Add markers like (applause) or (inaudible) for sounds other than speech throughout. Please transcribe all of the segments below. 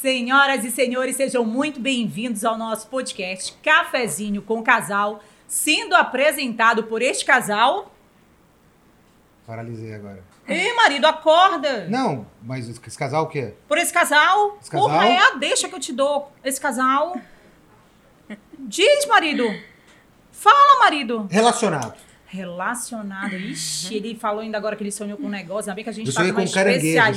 Senhoras e senhores, sejam muito bem-vindos ao nosso podcast Cafezinho com Casal, sendo apresentado por este casal. Paralisei agora. Ei, marido, acorda! Não, mas esse casal o quê? Por esse casal. Esse casal? Porra, é a deixa que eu te dou. Esse casal. Diz, marido. Fala, marido. Relacionado. Relacionado. Ixi, ele falou ainda agora que ele sonhou com um negócio. Ainda bem que a gente Eu tá sonhei com uma com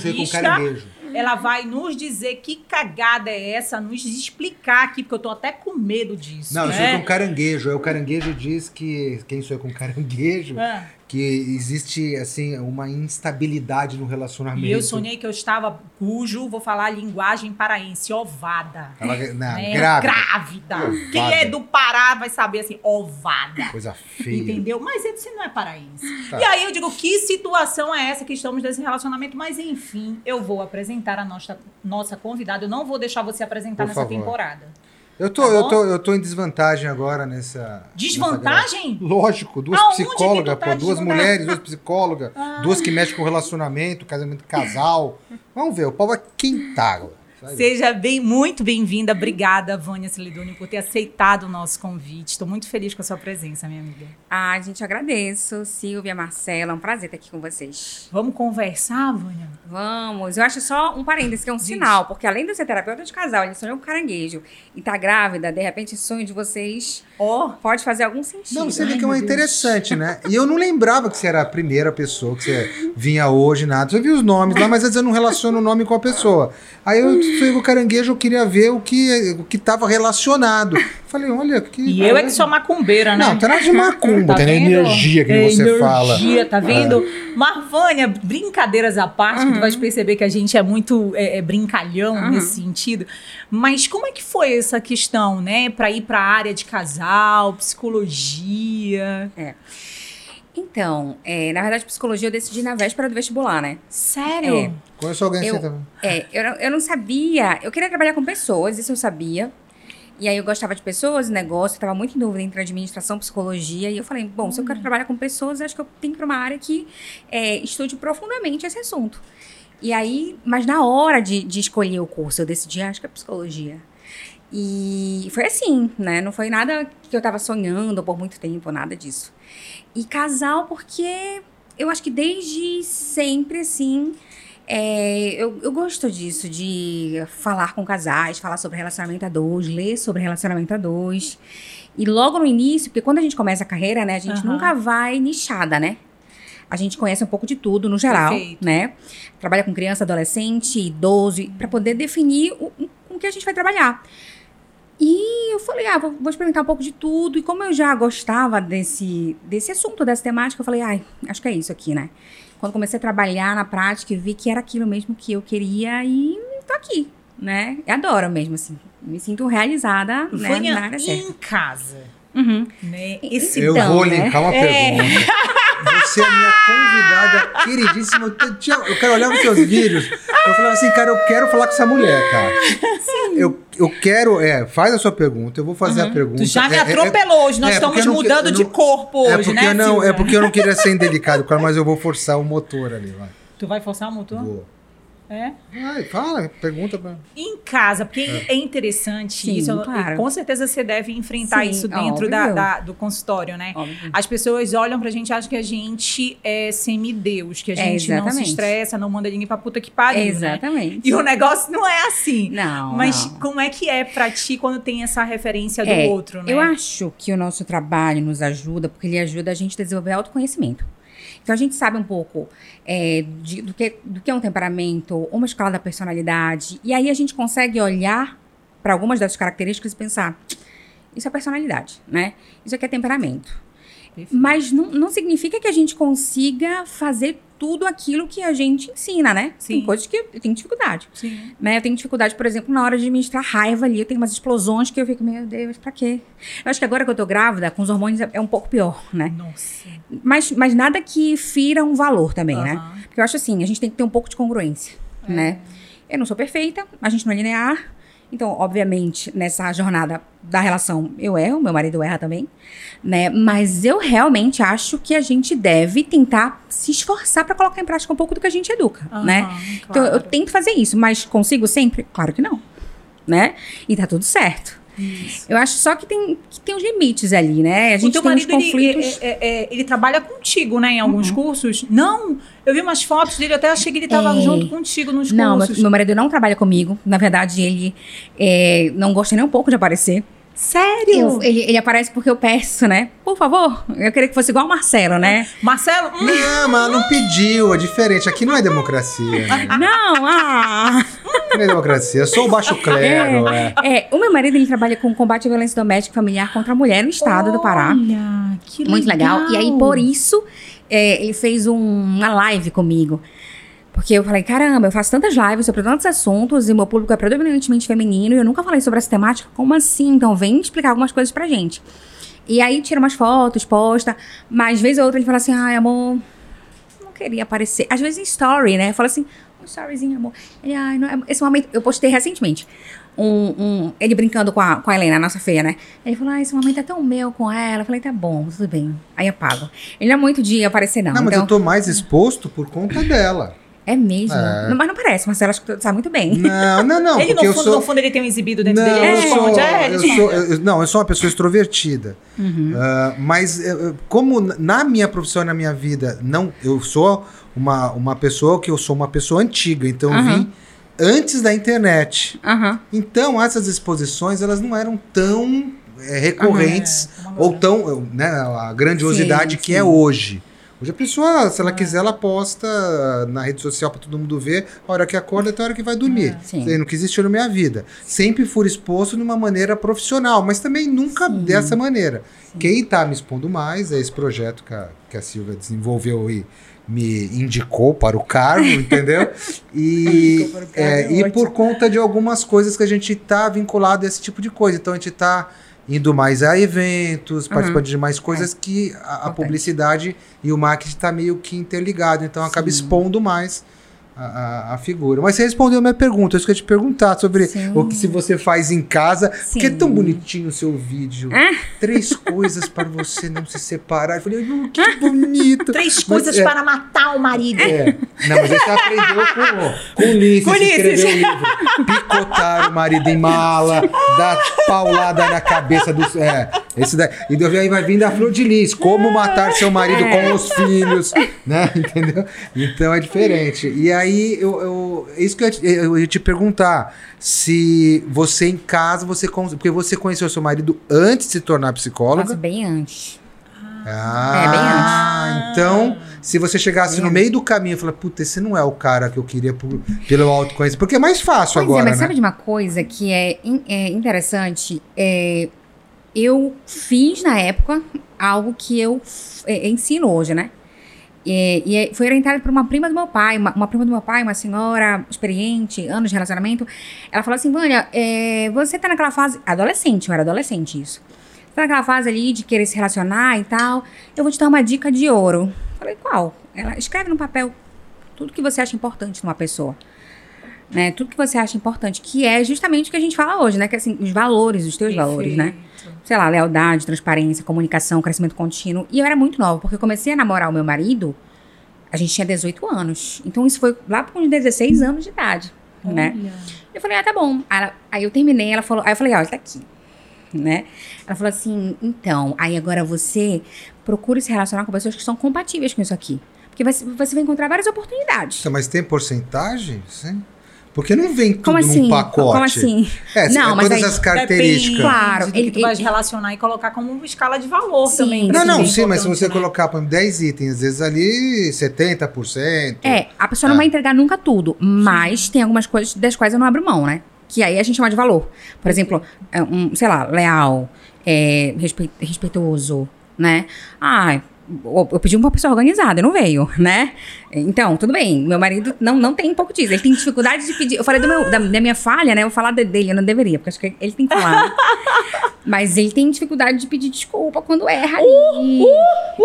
eu com especialista. caranguejo. Ela vai nos dizer que cagada é essa, nos explicar aqui, porque eu tô até com medo disso. Não, eu né? sonhei com caranguejo. Aí o caranguejo diz que quem sonha com caranguejo, Ah. Que existe assim uma instabilidade no relacionamento. E eu sonhei que eu estava cujo, vou falar a linguagem paraense, ovada. Ela, não, né? grávida. Grávida. Ovada. Quem é do Pará vai saber assim, ovada. Coisa feia. Entendeu? Mas você não é paraense. Tá. E aí eu digo, que situação é essa que estamos nesse relacionamento? Mas enfim, eu vou apresentar a nossa, nossa convidada. Eu não vou deixar você apresentar Por nessa favor. temporada. Eu tô, Tá eu tô, eu tô em desvantagem agora nessa. Desvantagem? nessa Lógico, duas Aonde psicólogas, tá pô, duas mulheres, duas psicólogas, Ah. duas que mexem com relacionamento, casamento casal. Vamos ver, o pau vai quentar agora. Seja bem, muito bem-vinda. Obrigada, Vânia Celidoni, por ter aceitado o nosso convite. Estou muito feliz com a sua presença, minha amiga. Ah, gente, agradeço. Silvia, Marcela, é um prazer estar aqui com vocês. Vamos conversar, Vânia? Vamos. Eu acho só um parênteses, que é um Diz. sinal, porque além de ser terapeuta de casal, ele sonhou com caranguejo e tá grávida, de repente, sonho de vocês Ó, pode fazer algum sentido. Não, você vê que é interessante, né? E eu não lembrava que você era a primeira pessoa, que você vinha hoje, nada. Eu vi os nomes lá, mas às vezes eu não relaciono o nome com a pessoa. Aí eu fui com o caranguejo, eu queria ver o que o que estava relacionado. Falei, olha, que. e eu é que sou macumbeira, né? Não, tem nada de macumba, tem vendo? energia que É, você energia, fala. É. tá vendo? Marvânia, brincadeiras à parte, que tu vai perceber que a gente é muito é, é, brincalhão Uhum. nesse sentido. Mas como é que foi essa questão, né? Pra ir pra área de casal, psicologia. Então, é, na verdade, psicologia eu decidi na véspera do vestibular, né? Sério? É. Conheço alguém Eu- assim também. É, eu, não- eu não sabia. Eu queria trabalhar com pessoas, isso eu sabia. E aí eu gostava de pessoas, negócio, eu tava muito em dúvida entre administração e psicologia. E eu falei, bom, se eu quero trabalhar com pessoas, acho que eu tenho que ir pra uma área que é, estude profundamente esse assunto. E aí, mas na hora de, de escolher o curso, eu decidi, acho que é psicologia. E foi assim, né? Não foi nada que eu tava sonhando por muito tempo, nada disso. E casal, porque eu acho que desde sempre, assim, é, eu, eu gosto disso, de falar com casais, falar sobre relacionamento a dois, ler sobre relacionamento a dois. E logo no início, porque quando a gente começa a carreira, né, a gente Aham. nunca vai nichada, né? A gente conhece um pouco de tudo no geral, Perfeito. né? Trabalha com criança, adolescente, idoso, para poder definir o, o- com que a gente vai trabalhar. E eu falei, ah, vou, vou experimentar um pouco de tudo. E como eu já gostava desse, desse assunto, dessa temática, eu falei, ai, acho que é isso aqui, né? Quando comecei a trabalhar na prática, vi que era aquilo mesmo que eu queria e tô aqui, né? Eu adoro mesmo, assim. Me sinto realizada, né? Vânia, Na área certa. em casa, Uhum. né? Esse Eu Então, vou né? linkar uma É. (laughs) Você é minha convidada queridíssima. Eu, quero olhar os seus vídeos. Eu falava assim, cara, eu quero falar com essa mulher, cara. Eu, eu quero, é, faz a sua pergunta, eu vou fazer a pergunta. Tu já me É- é- atropelou hoje, nós é, porque estamos eu não que- mudando eu de não- corpo é hoje, porque né, não, é porque eu não queria ser indelicado ela, mas eu vou forçar o motor ali, vai. Tu vai forçar o motor? Vou. É? Vai, fala, pergunta pra. Em casa, porque é, interessante Sim, isso. claro. e Com certeza você deve enfrentar Sim, isso dentro da, da- do consultório, né? Óbvio. As pessoas olham pra gente e acham que a gente é semideus, que a É, gente não se estressa, não manda ninguém pra puta que pariu, né? Exatamente. E o negócio não é assim. Não, Mas não. como é que é pra ti quando tem essa referência do É, outro, né? Eu acho que o nosso trabalho nos ajuda, porque ele ajuda a gente a desenvolver autoconhecimento. Então a gente sabe um pouco é, de- do, que, do que é um temperamento, uma escala da personalidade, e aí a gente consegue olhar para algumas dessas características e pensar: isso é personalidade, né? Isso aqui é temperamento. Mas não, não significa que a gente consiga fazer tudo aquilo que a gente ensina, né? Sim. Tem coisas que eu tenho dificuldade. Sim. Né? Eu tenho dificuldade, por exemplo, na hora de administrar raiva ali. Eu tenho umas explosões que eu fico, meu Deus, pra quê? Eu acho que agora que eu tô grávida, com os hormônios é é um pouco pior, né? Nossa. Mas, mas nada que fira um valor também, né? Aham. Porque eu acho assim, a gente tem que ter um pouco de congruência, né? Eu não sou perfeita, a gente não é linear. Então, obviamente, nessa jornada da relação, eu erro, meu marido erra também, né? Mas eu realmente acho que a gente deve tentar se esforçar para colocar em prática um pouco do que a gente educa, Aham, né? Então, eu claro. tento fazer isso, mas consigo sempre? Claro que não. né? E tá tudo certo. Eu acho só que tem, que tem os limites ali, né? A O gente teu tem uns marido, ele, conflitos. é- é- é- ele trabalha contigo, né? Em alguns Uhum. cursos. Não, eu vi umas fotos dele, até achei que ele estava É. junto contigo nos Não, meu, cursos. meu marido não trabalha comigo. Na verdade, ele é, não gosta nem um pouco de aparecer. Sério? Eu- ele, ele aparece porque eu peço, né? Por favor, eu queria que fosse igual o Marcelo, né? Marcelo, (laughs) hum, Não, mas ela não pediu, é diferente. Aqui não é democracia. né? Não, ah! Não é democracia. Eu sou o baixo clero. É. É, o meu marido ele trabalha com combate à violência doméstica e familiar contra a mulher no estado do Pará. Olha, que Muito legal. E aí, por isso, é, ele fez um- uma live comigo. Porque eu falei, caramba, eu faço tantas lives sobre tantos assuntos e meu público é predominantemente feminino e eu nunca falei sobre essa temática. Como assim? Então, vem explicar algumas coisas pra gente. E aí, tira umas fotos, posta. Mas, vez ou outra, ele fala assim, ai, amor, não queria aparecer. Às vezes em story, né? Fala assim, um storyzinho, amor. Ele, ai, não é... Esse momento, eu postei recentemente. Um, um- ele brincando com a, com a Helena, a nossa feia, né? Ele falou, ah, esse momento é tão meu com ela. Eu falei, tá bom, tudo bem. Aí apago. Ele não é muito de aparecer, não. Não, mas então, eu tô mais exposto por conta dela. É mesmo. É. Mas não parece, Marcelo, acho que tu sabe muito bem. Não, não, não. ele, no eu fundo, sou. no fundo, ele tem um exibido dentro Não, dele. Ele eu sou. É, ele eu sou, eu- não, eu sou uma pessoa extrovertida. Uhum. Ah, mas eh, eh, como na minha profissão, na minha vida, não, eu sou uma, uma pessoa que eu sou uma pessoa antiga, então eu Aham. vim antes da internet. Aham. Então essas exposições elas não eram tão recorrentes É, como ou tão né, a grandiosidade Sim, que sim. é hoje. Hoje a pessoa, se ela quiser, ela posta na rede social para todo mundo ver a hora que acorda até a hora que vai dormir. Sim. Isso aí nunca existiu na minha vida. Sempre fui exposto de uma maneira profissional, mas também nunca Sim. dessa maneira. Quem está me expondo mais é esse projeto que a, que a Silvia desenvolveu e me indicou para o cargo, (laughs) entendeu? E, cargo, é, é e por conta de algumas coisas que a gente está vinculado a esse tipo de coisa. Então a gente está indo mais a eventos, participando de mais coisas que a, a Uhum. É. Publicidade e o marketing está meio que interligado. Então acaba Sim. expondo mais a, a- figura. Mas você respondeu a minha pergunta, isso que eu ia te perguntar sobre Sim. o que se você faz em casa. Porque é Sim. tão bonitinho o seu vídeo. Ah. Três (laughs) coisas para você não se separar. Eu falei, "Oh, que bonito. Três coisas é- para matar o marido. É. Não, mas você aprendeu com, com Ulisses, Com Ulisses. escreveu o livro. Picotar o marido em mala, dar paulada na cabeça dos. É, esse daí. E daí aí vai vir da Flor de Lis, como matar seu marido com os filhos, né? (laughs) Entendeu? Então é diferente. E aí, eu, eu- isso que eu, ia te- eu ia te perguntar. Se você em casa, você. Porque você conheceu seu marido antes de se tornar psicóloga. Nossa, bem antes. Ah, É, bem antes. então, se você chegasse Bem no meio do caminho e falar, puta, esse não é o cara que eu queria por- pelo autoconhecimento, porque é mais fácil Pois agora, é, mas né? sabe de uma coisa que é, in- é interessante? É, eu fiz na época algo que eu é, ensino hoje, né? E, e é- foi orientada por uma prima do meu pai, uma, uma prima do meu pai, uma senhora experiente, anos de relacionamento. Ela falou assim: Vânia, é, você tá naquela fase. Adolescente, eu era adolescente isso. Tá naquela fase ali de querer se relacionar e tal. Eu vou te dar uma dica de ouro. Falei, qual? Ela escreve no papel tudo que você acha importante numa pessoa né? Tudo que você acha importante, que é justamente o que a gente fala hoje, né? Que assim, os valores, os teus valores, né? Sei lá, lealdade, transparência, comunicação, crescimento contínuo. E eu era muito nova, porque eu comecei a namorar o meu marido, a gente tinha 18 anos. Então isso foi lá com uns 16 anos de idade, né? Olha. Eu falei, ah, tá bom. Aí, ela- aí eu terminei, ela falou, aí eu falei, ó, tá aqui. Né? Ela falou assim, então, aí agora você procure se relacionar com pessoas que são compatíveis com isso aqui. Porque você, vai encontrar várias oportunidades. Tá, Mas tem porcentagem? Sim. Porque não vem tudo Como assim? num pacote. Como assim? É, Não, é mas todas aí- as características. Depende Claro, que ele- tu vai relacionar e colocar como uma escala de valor Sim. também. Não, Não, sim, mas se você né? colocar por exemplo, 10 itens, às vezes ali 70%. É, a pessoa não É. vai entregar nunca tudo, mas tem algumas coisas das quais eu não abro mão, né? Que aí a gente chama de valor. Por exemplo, é um, sei lá, leal, é, respei- respeitoso, né? Ah, eu pedi uma pessoa organizada, não veio, né? Então, tudo bem. Meu marido não, não tem um pouco disso. Ele tem dificuldade de pedir. Eu falei do meu- da, da minha falha, né? Eu vou falar de- dele, eu não deveria, porque acho que ele tem que falar. né? Mas ele tem dificuldade de pedir desculpa quando erra ali.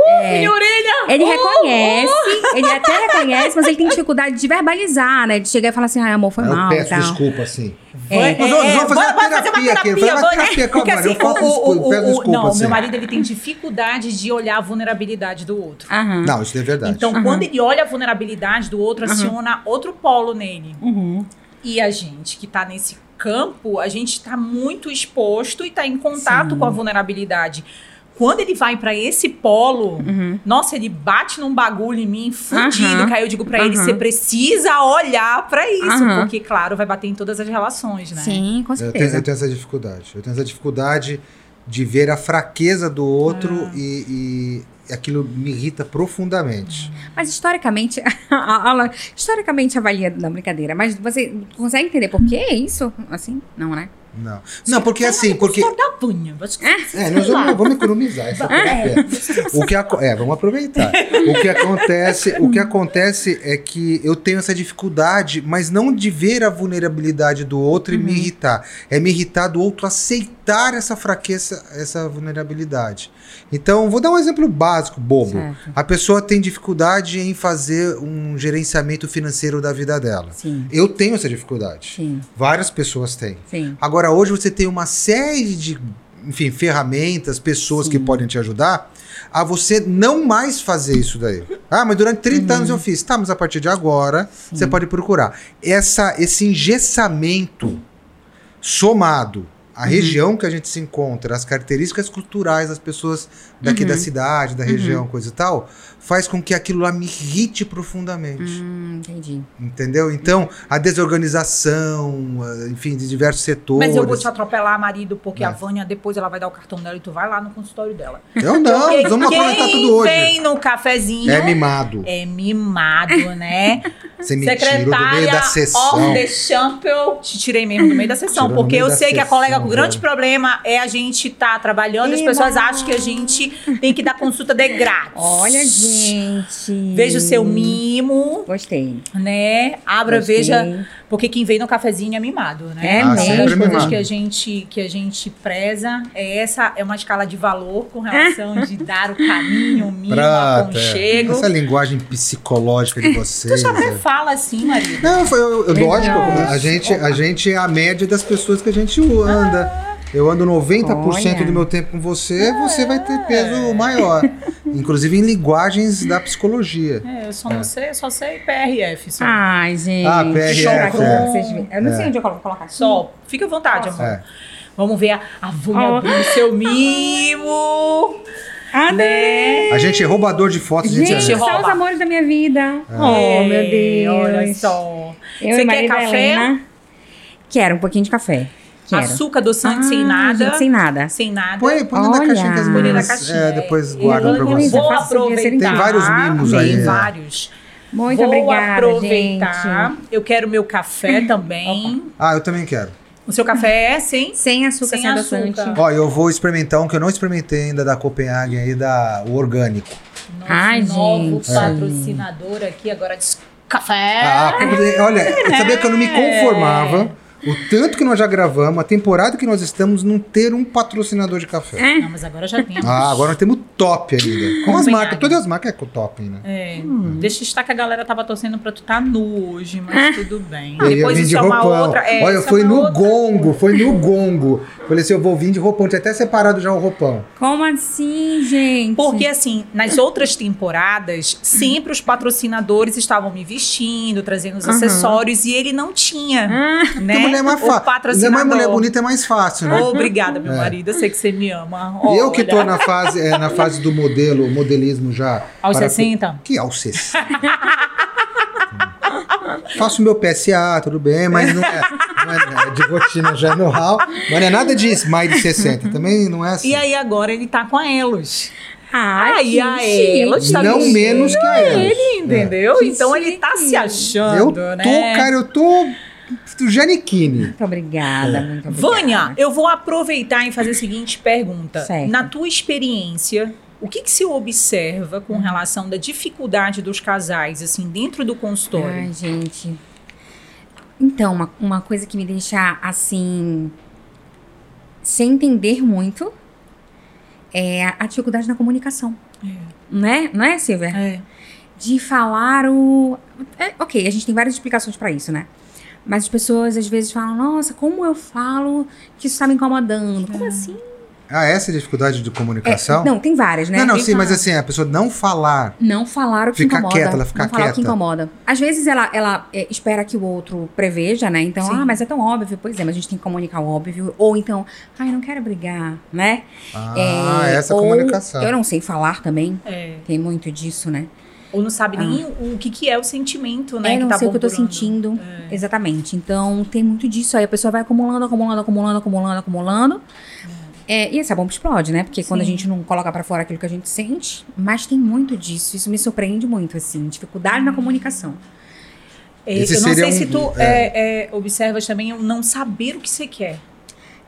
É. Minha orelha! Ele reconhece, ele até reconhece, mas ele tem dificuldade de verbalizar, né? De chegar e falar assim, ai, amor, foi eu mal e peço tal. desculpa, assim. É, Nós vamos- vamos fazer bora- uma fazer terapia aqui, terapia, fazer uma terapia, calma, Porque eu assim, faço o- desculpa, o- desculpa, Não, assim. meu marido ele tem dificuldade de olhar a vulnerabilidade do outro. Aham. Não, isso é verdade. Então, quando ele olha a vulnerabilidade do outro, aciona outro polo nele. Uhum. E a gente que tá nesse campo, a gente está muito exposto e está em contato Sim. com a vulnerabilidade. Quando ele vai para esse polo, Uhum. nossa, ele bate num bagulho em mim fudido, Aham. que aí eu digo pra ele, Aham. você precisa olhar pra isso, porque claro, vai bater em todas as relações, né? Sim, com Eu tenho, certeza. eu tenho essa dificuldade. Eu tenho essa dificuldade de ver a fraqueza do outro e, e aquilo me irrita profundamente. Mas historicamente, (laughs) a aula, historicamente avalia, não, brincadeira, mas você consegue entender por que isso? Assim? Não, né? Não. Não, porque assim, porque. Que É, nós vamos, vamos economizar essa (laughs) terapia. O que aco- é, vamos aproveitar. O que acontece, o que acontece é que eu tenho essa dificuldade, mas não de ver a vulnerabilidade do outro e me irritar, é me irritar do outro aceitar essa fraqueza, essa vulnerabilidade. Então, vou dar um exemplo básico, bobo. Certo. A pessoa tem dificuldade em fazer um gerenciamento financeiro da vida dela. Sim, Eu tenho essa dificuldade. sim, Várias pessoas têm. sim. Agora, hoje você tem uma série de, enfim, ferramentas, pessoas que Sim. podem te ajudar a você não mais fazer isso daí. Ah, mas durante 30 Uhum. anos eu fiz. Tá, mas a partir de agora você pode procurar. Essa, esse engessamento somado à Uhum. região que a gente se encontra, as características culturais das pessoas daqui Uhum. da cidade, da região, coisa e tal, faz com que aquilo lá me irrite profundamente. Hum, entendi. Entendeu? Então, a desorganização, enfim, de diversos setores. Mas eu vou te atropelar, marido, porque É. a Vânia depois ela vai dar o cartão dela e tu vai lá no consultório dela. Eu não, Porque vamos aproveitar quem tudo hoje. vem no cafezinho É mimado. é mimado, né? (laughs) Você me tirou do Secretária meio da sessão. of the Champion. Te tirei mesmo do meio da sessão. Tirou porque eu sei que a colega, o grande velho. problema é a gente estar trabalhando e as pessoas acham que a gente tem que dar consulta de grátis. Olha, gente. Veja o seu mimo, Gostei. né? Abra, Gostei. veja. Porque quem vem no cafezinho é mimado, né? É Ah, das sempre coisas mimado. que a gente que a gente preza é essa é uma escala de valor com relação de (laughs) dar o carinho, o mimo, o Prata. aconchego. Essa linguagem psicológica de vocês. Tu já até é. fala assim, marido. Não, foi, eu- eu- lógico, a gente, a gente é a média das pessoas que a gente anda. Eu ando 90% Olha. do meu tempo com você, você vai ter peso maior. (laughs) Inclusive em linguagens da psicologia. É, eu só não sei, eu só sei PRF. Só. Ai, gente. Ah, PRF, é. Eu não sei É. onde eu coloco, colocar aqui. Só. Fica à vontade, amor. É. Vamos ver a, a Oh. abrindo seu mimo. Ah, Né? A gente é roubador de fotos, a gente, Gente, é. rouba. são os amores da minha vida. É. Oh, meu É, Deus. Olha só. Eu Você quer café? Helena. Quero um pouquinho de café. Quero. Açúcar, adoçante, sem Ah, nada. gente, sem nada. Sem nada. Põe, põe na caixinha que as Põe na meninas caixinha, é, é. depois guardam pra vou você. Vou aproveitar. Tem vários mimos aí, Tem né? vários. Muito Vou obrigada, aproveitar. gente. Eu quero meu café também. Ah, eu também quero. O seu café é sem? Sem açúcar, Sem sem, adoçante. açúcar. Ó, eu vou experimentar um que eu não experimentei ainda da Copenhagen aí, da, o orgânico. Nosso Ai, novo gente. patrocinador aqui agora de café. Ah, olha, eu sabia que eu não me conformava. O tanto que nós já gravamos, a temporada que nós estamos, não ter um patrocinador de café. É. Não, mas agora já temos. Ah, agora nós temos top ainda. Com as marcas, todas as marcas é com top, né? É, Deixa eu estar que a galera tava torcendo pra tu estar nu hoje, mas tudo bem. Eu Depois vir isso de é uma roupão. outra. É, Olha, é foi uma no outra gongo, foi no gongo. Falei assim, eu vou vir de roupão. Tinha até separado já o roupão. Como assim, gente? Porque, assim, nas outras temporadas, sempre os patrocinadores estavam me vestindo, trazendo os Aham. acessórios, e ele não tinha, Ah, né? Porque mulher é mais fácil. patrocinador. Mas mulher bonita é mais fácil, né? Obrigada, meu É. marido. Eu sei que você me ama. E eu que tô na fase, é, na fase do modelo, modelismo já. Aos para- 60? Que aos 60? Faço meu PSA, tudo bem, mas não é, não é, é de rotina já é know-how. Mas não é nada disso, mais de 60. Também não é assim. E aí agora ele tá com a Elos. Ai, Aí que a. Elos tá Não menos que a Elos. Ele, entendeu? Que Então ele tá se achando, Eu tô, né? cara, eu tô do Janequine. Muito obrigada, muito obrigada. Vânia, eu vou aproveitar e fazer a seguinte pergunta. Certo. Na tua experiência, o que, que se observa com relação da dificuldade dos casais, assim, dentro do consultório? Ai, gente. Então, uma, uma coisa que me deixa assim. sem entender muito é a dificuldade na comunicação. Né? Não é, Silvia? É. De falar o. é, ok, a gente tem várias explicações pra isso, né? Mas as pessoas às vezes falam, nossa, como eu falo que isso tá me incomodando? Como assim? Ah, essa é a dificuldade de É, comunicação? não, tem várias, né? não, não, Tem sim, mas várias. assim, a pessoa não falar. Não falar o que Ficar incomoda. quieta, ela ficar não falar o que incomoda. Às vezes ela, ela é, espera que o outro preveja, né? Então, Sim. ah, mas é tão óbvio. Pois é, mas a gente tem que comunicar o óbvio. Ou então, ai, não quero brigar, né? Ah, É, essa ou comunicação. Eu não sei falar também. É. Tem muito disso, né? Ou não sabe nem o que, que é o sentimento, né? Ah. É, que não tá sei o que eu tô sentindo. É. Exatamente. Então, tem muito disso aí. A pessoa vai acumulando, acumulando, acumulando, acumulando, acumulando. É, e essa bomba explode, né? Porque quando a Sim. gente não coloca pra fora aquilo que a gente sente, mas tem muito disso. Isso me surpreende muito, assim. Dificuldade na comunicação. É, Esse eu não sei um- se tu é. é, é, observas também o não saber o que você quer.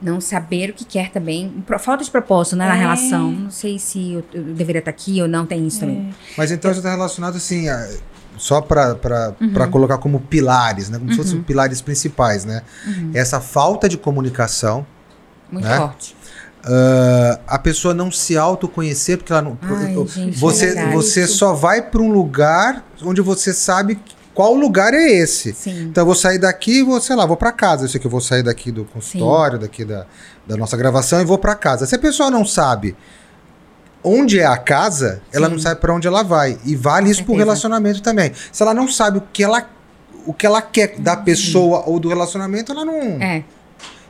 Não saber o que quer também. Falta de propósito, né, na É. relação. Não sei se eu, eu deveria estar aqui ou não, tem isso também. Mas então já está relacionado assim, a- só para Uhum. colocar como pilares, né? Como se fossem pilares principais, né? Uhum. Essa falta de comunicação, Muito Né? forte. ah, a pessoa não se autoconhecer, porque ela não. Ai, gente, é você verdade. você só vai para um lugar onde você sabe qual lugar é esse. Sim. Então eu vou sair daqui e vou, sei lá, vou para casa. Eu sei que eu vou sair daqui do consultório, daqui da, da nossa gravação e vou para casa. Se a pessoa não sabe onde é a casa, ela Sim. não sabe para onde ela vai. E vale isso pro certeza. relacionamento também. Se ela não sabe o que ela o que ela quer da pessoa ou do relacionamento, ela não. É.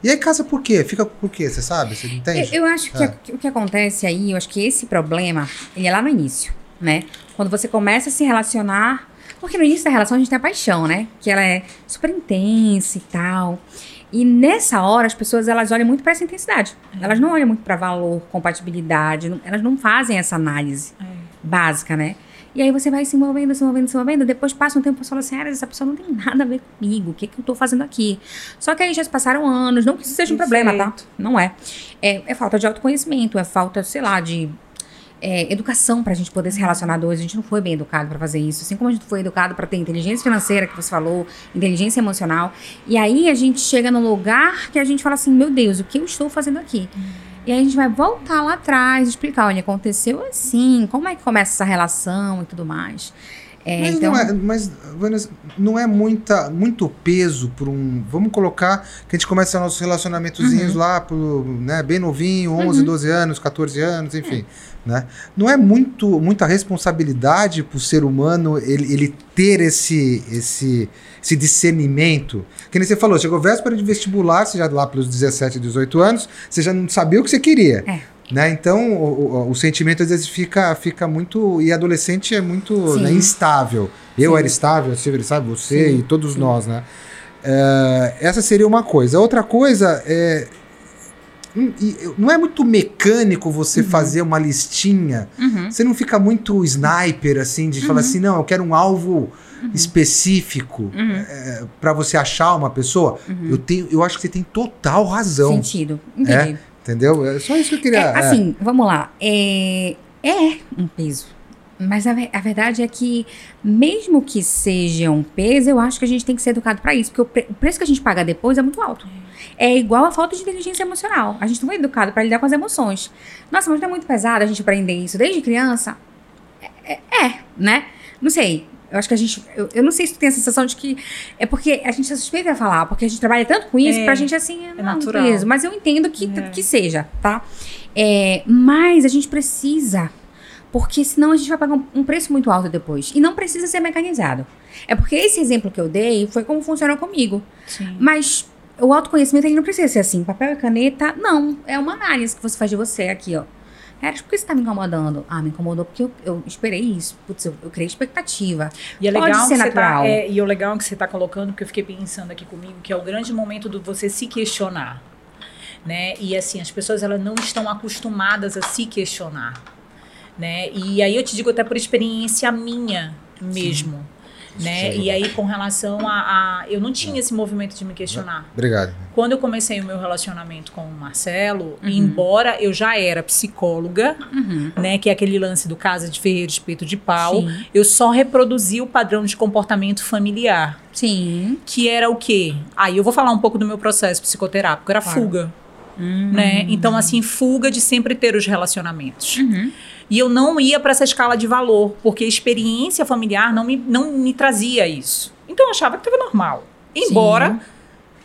E aí casa por quê? Fica por quê? Você sabe? Você entende? Eu, eu acho que É. a- o que acontece aí, eu acho que esse problema, ele é lá no início, né? Quando você começa a se relacionar. Porque no início da relação a gente tem a paixão, né? Que ela é super intensa e tal. E nessa hora as pessoas elas olham muito pra essa intensidade. Elas não olham muito pra valor, compatibilidade, não- elas não fazem essa análise É. básica, né? E aí você vai se movendo, se movendo, se movendo. Depois passa um tempo e fala assim: ah, essa pessoa não tem nada a ver comigo. O que, que eu tô fazendo aqui? Só que aí já se passaram anos. Não que isso seja um problema, tá? Não é. é. É falta de autoconhecimento, é falta, sei lá, de é, educação pra gente poder se relacionar dois. A gente não foi bem educado pra fazer isso. Assim como a gente foi educado pra ter inteligência financeira, que você falou, inteligência emocional. E aí a gente chega num lugar que a gente fala assim: meu Deus, o que eu estou fazendo aqui? E aí a gente vai voltar lá atrás, explicar, olha, aconteceu assim, como é que começa essa relação e tudo mais. É, Mas, então, não é, mas Vanessa, não é muita, muito peso por um. Vamos colocar que a gente começa nossos relacionamentozinhos Uhum. lá, pro, né, bem novinho, 11, 12 anos, 14 anos, enfim. Né? Não é muito, muita responsabilidade para o ser humano ele, ele ter esse, esse, esse discernimento. Que nem você falou, chegou véspera de vestibular, você já lá pelos 17, 18 anos, você já não sabia o que você queria. É. Né? Então, o, o- o sentimento às vezes fica, fica muito. E adolescente é muito né, instável. Eu Sim. era estável, a Silvia sabe, você Sim, e todos sim. nós, né? É, essa seria uma coisa. Outra coisa é. Hum, Não é muito mecânico você fazer uma listinha. uhum, Você não fica muito sniper, assim, de falar assim, não, eu quero um alvo específico uhum, para você achar uma pessoa. uhum. Eu, tenho, eu acho que você tem total razão. Sentido. Entendi. Entendeu? É só isso que eu queria. É, assim, vamos lá. É, é um peso. Mas a, a verdade é que, mesmo que seja um peso, eu acho que a gente tem que ser educado pra isso. Porque o, pre- o preço que a gente paga depois é muito alto. É igual a falta de inteligência emocional. A gente não é educado pra lidar com as emoções. Nossa, mas não é muito pesado a gente aprender isso desde criança? É, é, é, né? Não sei. Eu acho que a gente. Eu, eu não sei se tu tem a sensação de que. É porque a gente é suspeita a falar, porque a gente trabalha tanto com isso, É, pra gente assim. É, não, natural. beleza. Mas eu entendo que, É. que seja, tá? É, mas a gente precisa. Porque senão a gente vai pagar um, preço muito alto depois. E não precisa ser mecanizado. É porque esse exemplo que eu dei foi como funcionou comigo. Sim. Mas o autoconhecimento ele não precisa ser assim. Papel e caneta, não. É uma análise que você faz de você aqui, ó. Eras, por que você tá me incomodando? Ah, me incomodou porque eu, eu esperei isso. Putz, eu, eu criei expectativa. E é Pode legal ser que você natural. tá, é, e o legal que você está colocando, porque eu fiquei pensando aqui comigo, que é o grande momento do você se questionar. Né? E assim, as pessoas elas não estão acostumadas a se questionar. Né? E aí eu te digo até por experiência minha mesmo. Né? Sim. E aí, com relação a, a. Eu não tinha esse movimento de me questionar. Obrigado. Quando eu comecei o meu relacionamento com o Marcelo, Uhum. embora eu já era psicóloga, Uhum. né? Que é aquele lance do casa de ferreiro, espeto de pau, Sim. eu só reproduzi o padrão de comportamento familiar. Sim. Que era o quê? Aí eu vou falar um pouco do meu processo psicoterápico, era Claro. fuga. Né? Então, assim, fuga de sempre ter os relacionamentos. Uhum. E eu não ia para essa escala de valor, porque a experiência familiar não me, não me trazia isso. Então eu achava que estava normal. Embora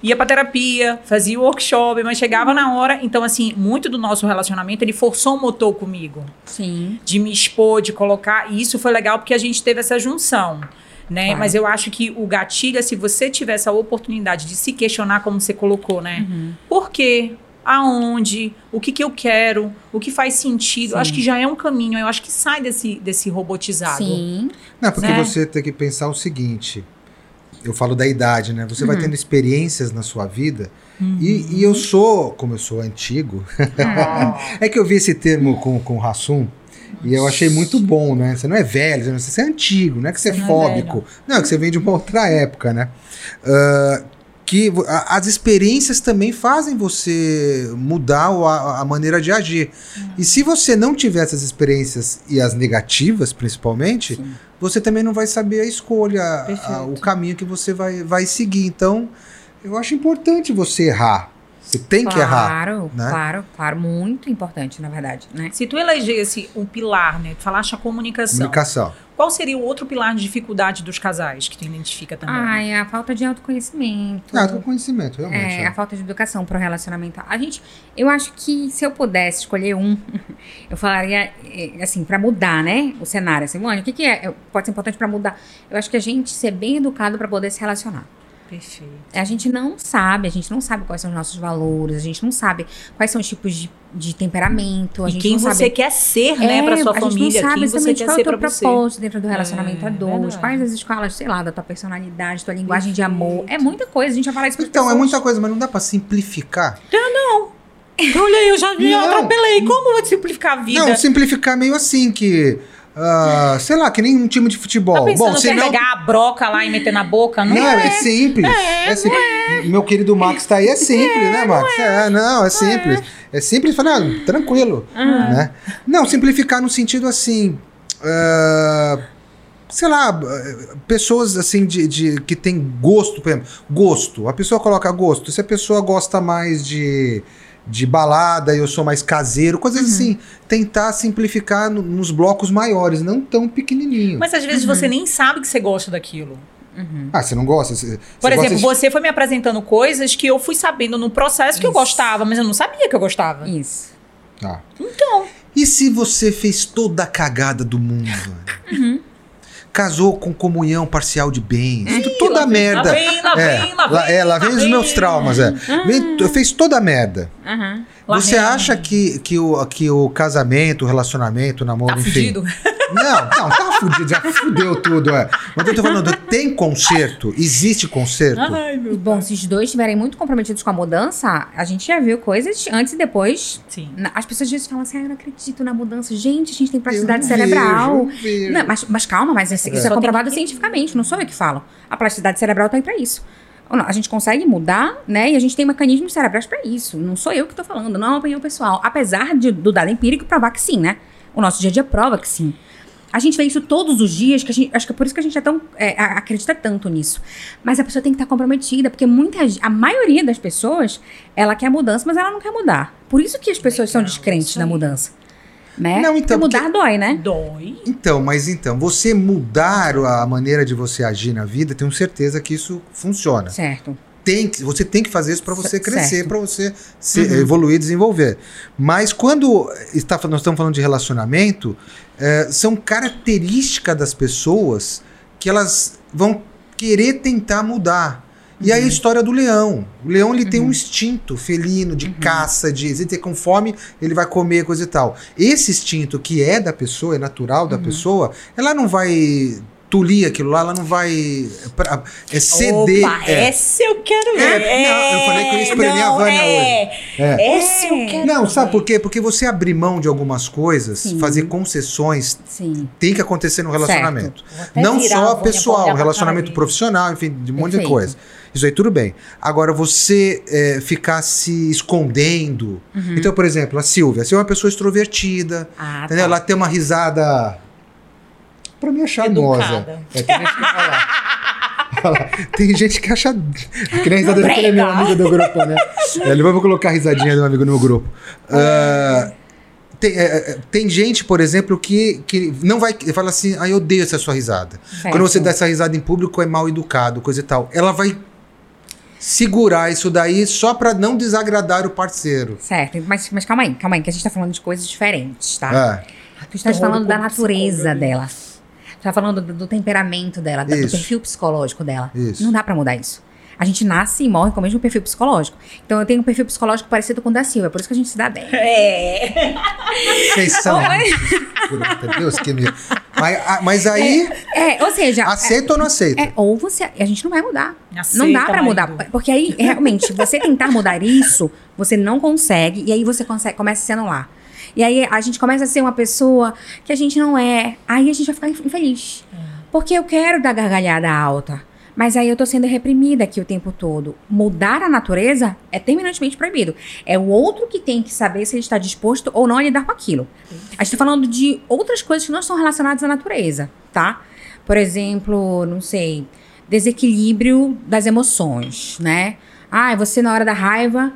ia pra terapia, fazia o workshop, mas chegava na hora. Então, assim, muito do nosso relacionamento, ele forçou o motor comigo. Sim. De me expor, de colocar. E isso foi legal porque a gente teve essa junção. Né? Claro. Mas eu acho que o gatilho é se você tiver essa oportunidade de se questionar, como você colocou, né? Uhum. Por quê? Aonde? O que, que eu quero? O que faz sentido? Eu Acho que já é um caminho. Eu acho que sai desse, desse robotizado. Sim. Não, porque Né? você tem que pensar o seguinte. Eu falo da idade, né? Você vai tendo experiências na sua vida. E, e eu sou, como eu sou antigo, (laughs) é que eu vi esse termo com, com o Hassum. E eu achei muito bom, né? Você não é velho, você é antigo, não é que você é Você não é fóbico. Não, é que você vem de uma outra época, né? Ah, que as experiências também fazem você mudar a, a maneira de agir. E se você não tiver essas experiências, e as negativas principalmente, Sim. você também não vai saber a escolha, a- o caminho que você vai, vai seguir. Então, eu acho importante você errar. Você tem que errar. Claro, né? claro, claro. Muito importante, na verdade, né? Se tu elegesse um pilar, né? Tu falaste a comunicação. Comunicação. Qual seria o outro pilar de dificuldade dos casais que tu identifica também? Ai, a falta de autoconhecimento. Ah, com conhecimento, realmente. É, é. a falta de educação para o relacionamento. A gente, eu acho que se eu pudesse escolher um, (laughs) eu falaria eh, assim para mudar, né, o cenário. Assim, Mônica, o que, que é? Eu- Pode ser importante para mudar. Eu acho que a gente ser bem educado para poder se relacionar. Perfeito. A gente não sabe, a gente não sabe quais são os nossos valores, a gente não sabe quais são os tipos de, de temperamento, a E gente quem não você sabe quer ser, né, É, pra sua a gente família, não sabe quem você exatamente quer qual é o teu pra você. propósito dentro do relacionamento É, a dois, verdade. quais as escalas, sei lá, da tua personalidade, tua linguagem de amor. É muita coisa, a gente vai falar isso pras Então, é pessoas. muita coisa, mas não dá pra simplificar. Olha aí, eu já vi, eu Não. atropelei. Como eu vou simplificar a vida? Não, simplificar meio assim, que. Ah, sei lá, que nem um time de futebol. Tá Bom, se é não. pegar a broca lá e meter na boca? Não, Não, é. é, simples. É, simples. Meu querido Max tá aí, é simples, né, Max? É, não, é simples. É, simples, falar, ah, tranquilo. Né? Não, simplificar no sentido assim. ah, sei lá, pessoas assim de, de- que tem gosto, por exemplo, gosto. A pessoa coloca gosto. Se a pessoa gosta mais de, de balada e eu sou mais caseiro, coisas assim. Tentar simplificar no- nos blocos maiores, não tão pequenininho. Mas às vezes você nem sabe que você gosta daquilo. Ah, você não gosta? Você, Por você exemplo, gosta de- você foi me apresentando coisas que eu fui sabendo no processo que eu Isso. gostava, mas eu não sabia que eu gostava. Isso. Ah. Então. E se você fez toda a cagada do mundo? Uhum. Casou com comunhão parcial de bens, toda a vem, merda. Lá vem, lá é, vem, lá vem. é, lá vem os meus traumas, é. Vem- fez toda a merda. Lá você vem. acha que, que, o, que o casamento, o relacionamento, o namoro, Tá enfim. fudido? Não, não, tá fudido, já fudeu tudo, é. Mas eu tô falando, tem conserto? Existe conserto? Ai, meu bom, se os dois estiverem muito comprometidos com a mudança, a gente já viu coisas antes e depois. Sim. As pessoas às vezes falam assim, ah, eu não acredito na mudança. Gente, a gente tem Eu plasticidade não cerebral. vejo, eu vejo. Não, mas, mas calma, mas isso, isso é tem comprovado que- cientificamente, não sou eu que falo. A plasticidade cerebral tá aí pra isso. A gente consegue mudar, né? E a gente tem mecanismos cerebrais pra isso. Não sou eu que tô falando, não é uma opinião pessoal. Apesar de- do dado empírico provar que sim, né? O nosso dia a dia prova que sim. A gente vê isso todos os dias, que a gente, acho que é por isso que a gente é tão, é, acredita tanto nisso. Mas a pessoa tem que estar comprometida, porque muita, a maioria das pessoas, ela quer mudança, mas ela não quer mudar. Por isso que as pessoas são Legal, descrentes isso da aí. mudança. Né? Não, então, porque mudar dói, né? Dói. Então, mas então, você mudar a maneira de você agir na vida, tenho certeza que isso funciona. Certo. Tem que, você tem que fazer isso para você crescer, para você se- Uhum. evoluir, desenvolver. Mas quando está, nós estamos falando de relacionamento, eh, são características das pessoas que elas vão querer tentar mudar. E Uhum. aí a história do leão. O leão ele tem um instinto felino de Uhum. caça, de ele ter com fome, ele vai comer coisa e tal. Esse instinto que é da pessoa, é natural Uhum. da pessoa, ela não vai tolir aquilo lá, ela não vai pra- é ceder. Opa, é. essa eu quero É, ver. não, eu falei que eu ia espremer a não, Vânia é. É. Essa eu quero Não, sabe ver. por quê? Porque você abrir mão de algumas coisas, Sim. fazer concessões, Sim. tem que acontecer no relacionamento. Não virar a só pessoal, relacionamento profissional, enfim, de um monte de coisa. Isso aí tudo bem. Agora, você é, ficar se escondendo. Uhum. Então, por exemplo, a Silvia. A Silvia é uma pessoa extrovertida, Ah, entendeu? tá. Ela tem uma risada. Pra mim é charmosa. É, tem gente que fala. fala- Tem gente que acha. Que nem a risada daquele meu Brega. amigo do grupo, né? É, Ele vai colocar a risadinha do amigo no meu grupo. Ah, tem, é, é, tem gente, por exemplo, que, que não vai. Fala assim, ah, eu odeio essa sua risada. Certo. Quando você dá essa risada em público, é mal educado, coisa e tal. Ela vai segurar isso daí só pra não desagradar o parceiro. Certo, mas, mas calma aí, calma aí, que a gente tá falando de coisas diferentes, tá? É. Tu estás falando da natureza dela. Tá falando do, do temperamento dela, da- do perfil psicológico dela. Isso. Não dá pra mudar isso. A gente nasce e morre com o mesmo perfil psicológico. Então eu tenho um perfil psicológico parecido com o da Silvia, por isso que a gente se dá bem. É. Vocês são. Puta, Deus que me. Mas, ah, mas aí, É, ou seja, aceita ou não aceita? É, ou você. A gente não vai mudar. Aceita, não dá pra mudar. marido. Porque aí, realmente, você tentar mudar isso, você não consegue. E aí você consegue, começa a se anular. E aí a gente começa a ser uma pessoa que a gente não é. Aí a gente vai ficar inf- infeliz. Porque eu quero dar gargalhada alta. Mas aí eu tô sendo reprimida aqui o tempo todo. Mudar a natureza é terminantemente proibido. É o outro que tem que saber se ele está disposto ou não a lidar com aquilo. A gente tá falando de outras coisas que não estão relacionadas à natureza, tá? Por exemplo, não sei, desequilíbrio das emoções, né? Ah, você na hora da raiva.